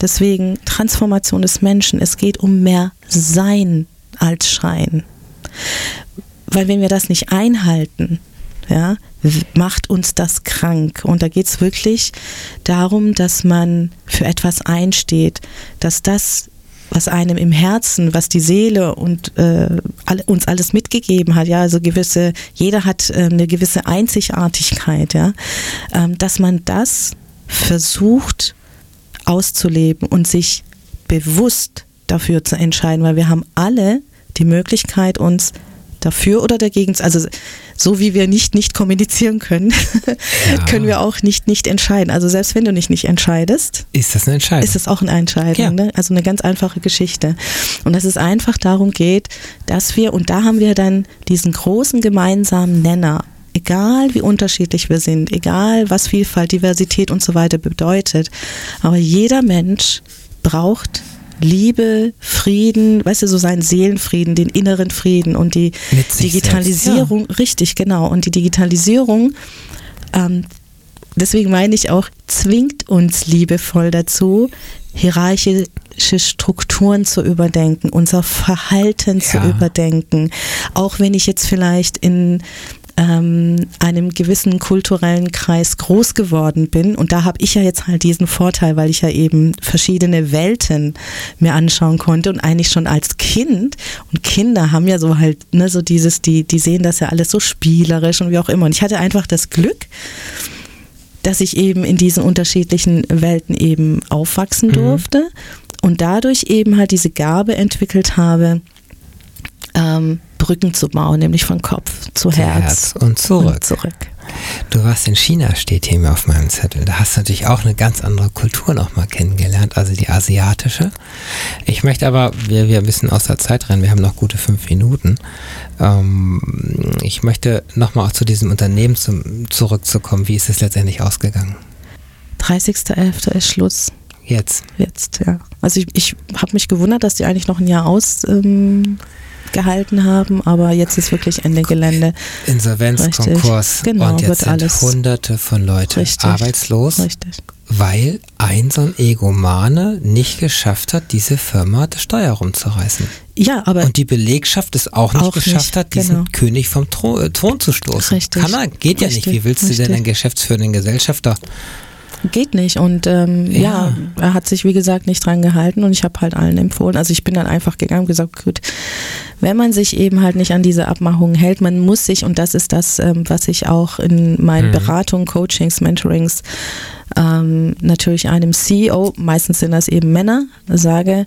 Speaker 3: deswegen Transformation des Menschen, es geht um mehr Sein als Schein. Weil wenn wir das nicht einhalten, ja, macht uns das krank. Und da geht es wirklich darum, dass man für etwas einsteht, dass das, was einem im Herzen, was die Seele und äh, alle, uns alles mitgegeben hat, ja, also gewisse, jeder hat äh, eine gewisse Einzigartigkeit, ja, ähm, dass man das versucht auszuleben und sich bewusst dafür zu entscheiden, weil wir haben alle die Möglichkeit, uns dafür oder dagegen, also so wie wir nicht nicht kommunizieren können, ja. können wir auch nicht nicht entscheiden. Also selbst wenn du nicht nicht entscheidest,
Speaker 2: ist das eine Entscheidung.
Speaker 3: Ist es auch eine Entscheidung. Ja. Ne? Also eine ganz einfache Geschichte. Und dass es einfach darum geht, dass wir, und da haben wir dann diesen großen gemeinsamen Nenner, egal wie unterschiedlich wir sind, egal was Vielfalt, Diversität und so weiter bedeutet, aber jeder Mensch braucht Liebe, Frieden, weißt du, so seinen Seelenfrieden, den inneren Frieden und die Digitalisierung, selbst, ja. richtig, genau. Und die Digitalisierung, ähm, deswegen meine ich auch, zwingt uns liebevoll dazu, hierarchische Strukturen zu überdenken, unser Verhalten ja. zu überdenken. Auch wenn ich jetzt vielleicht in ähm, einem gewissen kulturellen Kreis groß geworden bin. Und da habe ich ja jetzt halt diesen Vorteil, weil ich ja eben verschiedene Welten mir anschauen konnte und eigentlich schon als Kind. Und Kinder haben ja so halt, ne, so dieses, die, die sehen das ja alles so spielerisch und wie auch immer. Und ich hatte einfach das Glück, dass ich eben in diesen unterschiedlichen Welten eben aufwachsen mhm. durfte und dadurch eben halt diese Gabe entwickelt habe, ähm, Brücken zu bauen, nämlich von Kopf zu Herz, Herz
Speaker 2: und, zurück. und
Speaker 3: zurück.
Speaker 2: Du warst in China, steht hier auf meinem Zettel. Da hast du natürlich auch eine ganz andere Kultur nochmal kennengelernt, also die asiatische. Ich möchte aber, wir, wir bisschen aus der Zeit rennen, wir haben noch gute fünf Minuten. Ähm, ich möchte nochmal auch zu diesem Unternehmen zum, zurückzukommen. Wie ist es letztendlich ausgegangen?
Speaker 3: 30.11. ist Schluss.
Speaker 2: Jetzt.
Speaker 3: Jetzt, ja. Also ich, ich habe mich gewundert, dass die eigentlich noch ein Jahr aus ähm, gehalten haben, aber jetzt ist wirklich Ende Gelände.
Speaker 2: Insolvenzkonkurs
Speaker 3: genau,
Speaker 2: und jetzt
Speaker 3: wird
Speaker 2: sind
Speaker 3: alles
Speaker 2: hunderte von Leuten
Speaker 3: Richtig.
Speaker 2: arbeitslos,
Speaker 3: Richtig.
Speaker 2: weil ein so ein Egomane nicht geschafft hat, diese Firma das Steuer rumzureißen.
Speaker 3: Ja, aber
Speaker 2: Und die Belegschaft es auch nicht
Speaker 3: Auch
Speaker 2: geschafft
Speaker 3: nicht,
Speaker 2: hat, diesen
Speaker 3: genau.
Speaker 2: König vom Thron, äh, Thron zu stoßen.
Speaker 3: Richtig.
Speaker 2: Kann er, geht ja nicht.
Speaker 3: Richtig,
Speaker 2: Wie willst du denn
Speaker 3: richtig.
Speaker 2: einen geschäftsführenden Gesellschafter?
Speaker 3: Geht nicht. Und ähm, ja.
Speaker 2: Ja.
Speaker 3: er hat sich, wie gesagt, nicht dran gehalten und ich habe halt allen empfohlen. Also ich bin dann einfach gegangen und gesagt, gut, wenn man sich eben halt nicht an diese Abmachungen hält, man muss sich, und das ist das, ähm, was ich auch in meinen
Speaker 2: Mhm.
Speaker 3: Beratungen, Coachings, Mentorings ähm, natürlich einem CEO, meistens sind das eben Männer, sage,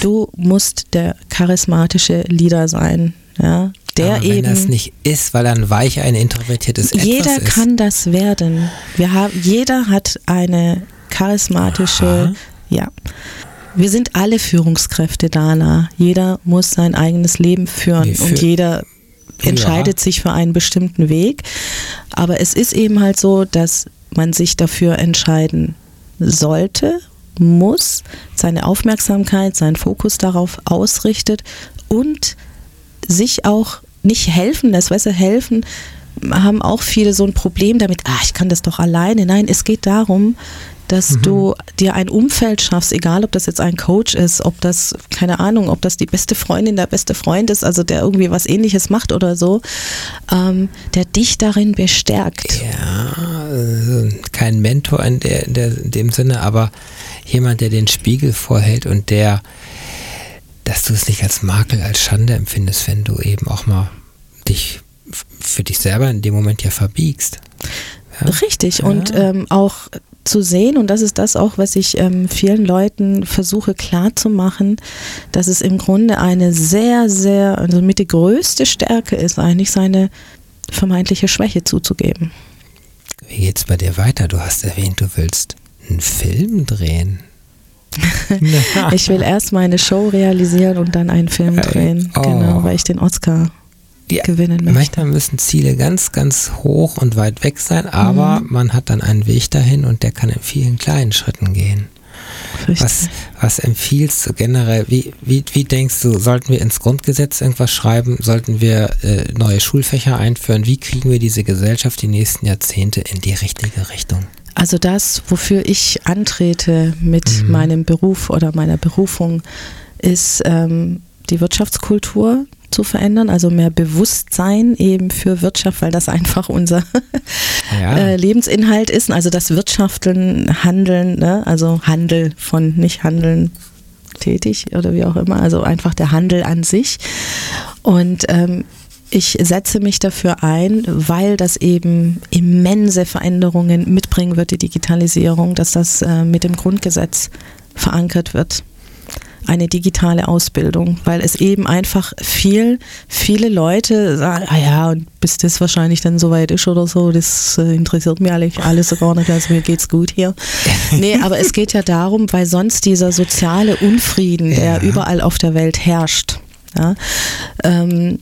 Speaker 3: du musst der charismatische Leader sein. Ja, der
Speaker 2: Aber wenn
Speaker 3: eben
Speaker 2: das nicht ist, weil er ein weich, ein introvertiertes
Speaker 3: jeder
Speaker 2: Etwas ist.
Speaker 3: kann das werden. Wir haben, jeder hat eine charismatische,
Speaker 2: Aha.
Speaker 3: ja. Wir sind alle Führungskräfte, Dana. Jeder muss sein eigenes Leben führen
Speaker 2: Nee, für-
Speaker 3: und jeder entscheidet sich für einen bestimmten Weg. Aber es ist eben halt so, dass man sich dafür entscheiden sollte, muss, seine Aufmerksamkeit, seinen Fokus darauf ausrichtet und sich auch nicht helfen lässt. Weißt du, helfen haben auch viele so ein Problem damit, ah, ich kann das doch alleine. Nein, es geht darum, dass du dir ein Umfeld schaffst, egal ob das jetzt ein Coach ist, ob das, keine Ahnung, ob das die beste Freundin, der beste Freund ist, also der irgendwie was ähnliches macht oder so, ähm, der dich darin bestärkt.
Speaker 2: Ja, also kein Mentor in, der, in, der, in dem Sinne, aber jemand, der den Spiegel vorhält und der, du es nicht als Makel, als Schande empfindest, wenn du eben auch mal dich für dich selber in dem Moment ja verbiegst. Ja?
Speaker 3: Richtig. Und ähm, auch zu sehen, und das ist das auch, was ich ähm, vielen Leuten versuche klarzumachen, dass es im Grunde eine sehr, sehr, also mit die größte Stärke ist, eigentlich seine vermeintliche Schwäche zuzugeben.
Speaker 2: Wie geht's bei dir weiter? Du hast erwähnt, du willst einen Film drehen.
Speaker 3: Ich will erst meine Show realisieren und dann einen Film
Speaker 2: Ey,
Speaker 3: drehen.
Speaker 2: oh.
Speaker 3: Genau, weil ich den Oscar
Speaker 2: Ja,
Speaker 3: gewinnen möchte.
Speaker 2: Manchmal müssen Ziele ganz, ganz hoch und weit weg sein, aber
Speaker 3: Mhm.
Speaker 2: man hat dann einen Weg dahin und der kann in vielen kleinen Schritten gehen.
Speaker 3: Richtig.
Speaker 2: Was, was empfiehlst du generell? Wie, wie, wie denkst du, sollten wir ins Grundgesetz irgendwas schreiben? Sollten wir äh, neue Schulfächer einführen? Wie kriegen wir diese Gesellschaft die nächsten Jahrzehnte in die richtige Richtung?
Speaker 3: Also das, wofür ich antrete mit
Speaker 2: Mhm.
Speaker 3: meinem Beruf oder meiner Berufung, ist ähm, die Wirtschaftskultur zu verändern, also mehr Bewusstsein eben für Wirtschaft, weil das einfach unser
Speaker 2: Ja.
Speaker 3: äh, Lebensinhalt ist. Also das Wirtschaften, Handeln, ne? also Handel von nicht Handeln tätig oder wie auch immer, also einfach der Handel an sich. Und ähm, ich setze mich dafür ein, weil das eben immense Veränderungen mitbringen wird, die Digitalisierung, dass das äh, mit dem Grundgesetz verankert wird. Eine digitale Ausbildung, weil es eben einfach viel, viele Leute sagen, ah ja, und bis das wahrscheinlich dann soweit ist oder so, das äh, interessiert mich eigentlich alles so gar nicht, also mir geht's gut hier. Nee, aber es geht ja darum, weil sonst dieser soziale Unfrieden, der
Speaker 2: Ja.
Speaker 3: überall auf der Welt herrscht, ja, ähm,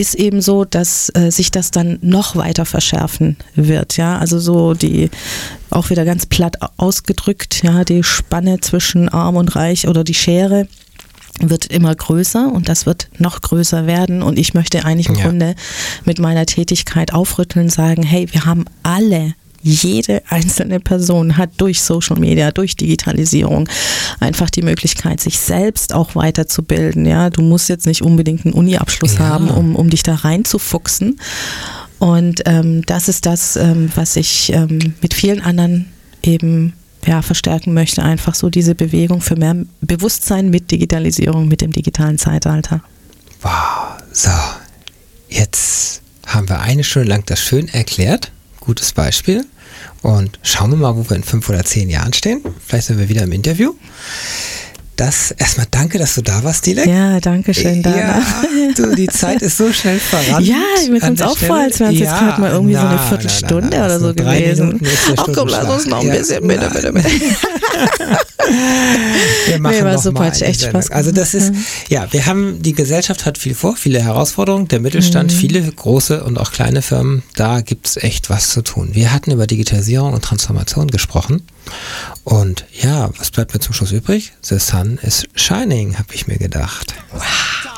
Speaker 3: ist eben so, dass äh, sich das dann noch weiter verschärfen wird, ja. Also so die auch wieder ganz platt ausgedrückt, ja, die Spanne zwischen Arm und Reich oder die Schere wird immer größer und das wird noch größer werden und ich möchte eigentlich im
Speaker 2: Ja.
Speaker 3: Grunde mit meiner Tätigkeit aufrütteln, sagen, hey, wir haben alle jede einzelne Person hat durch Social Media, durch Digitalisierung einfach die Möglichkeit, sich selbst auch weiterzubilden. Ja, du musst jetzt nicht unbedingt einen Uni-Abschluss
Speaker 2: Ja.
Speaker 3: haben, um, um dich da reinzufuchsen. Und ähm, das ist das, ähm, was ich ähm, mit vielen anderen eben ja, verstärken möchte. Einfach so diese Bewegung für mehr Bewusstsein mit Digitalisierung, mit dem digitalen Zeitalter.
Speaker 2: Wow, so. Jetzt haben wir eine Stunde lang das schön erklärt. Gutes Beispiel. Und schauen wir mal, wo wir in fünf oder zehn Jahren stehen. Vielleicht sind wir wieder im Interview. Das erstmal danke, dass du da warst, Dilek.
Speaker 3: Ja, danke schön, Dana.
Speaker 2: Ja, du, die Zeit ist so schnell verrannt.
Speaker 3: Ja, mir kommt es auch vor, als wären es jetzt gerade mal irgendwie so eine
Speaker 2: na,
Speaker 3: Viertelstunde
Speaker 2: na, na,
Speaker 3: oder so gewesen. Ach komm, lass uns noch ein
Speaker 2: Stundenschlag.
Speaker 3: bisschen, bitte,
Speaker 2: Ja,
Speaker 3: bitte,
Speaker 2: na,
Speaker 3: bitte.
Speaker 2: Wir machen
Speaker 3: Nee, war
Speaker 2: noch
Speaker 3: super,
Speaker 2: mal
Speaker 3: echt
Speaker 2: Sendung.
Speaker 3: Spaß
Speaker 2: Also das ist, ja, wir haben, die Gesellschaft hat viel vor, viele Herausforderungen, der Mittelstand,
Speaker 3: Mhm.
Speaker 2: viele große und auch kleine Firmen, da gibt es echt was zu tun. Wir hatten über Digitalisierung und Transformation gesprochen Und ja, was bleibt mir zum Schluss übrig? The sun is shining, habe ich mir gedacht. Wow.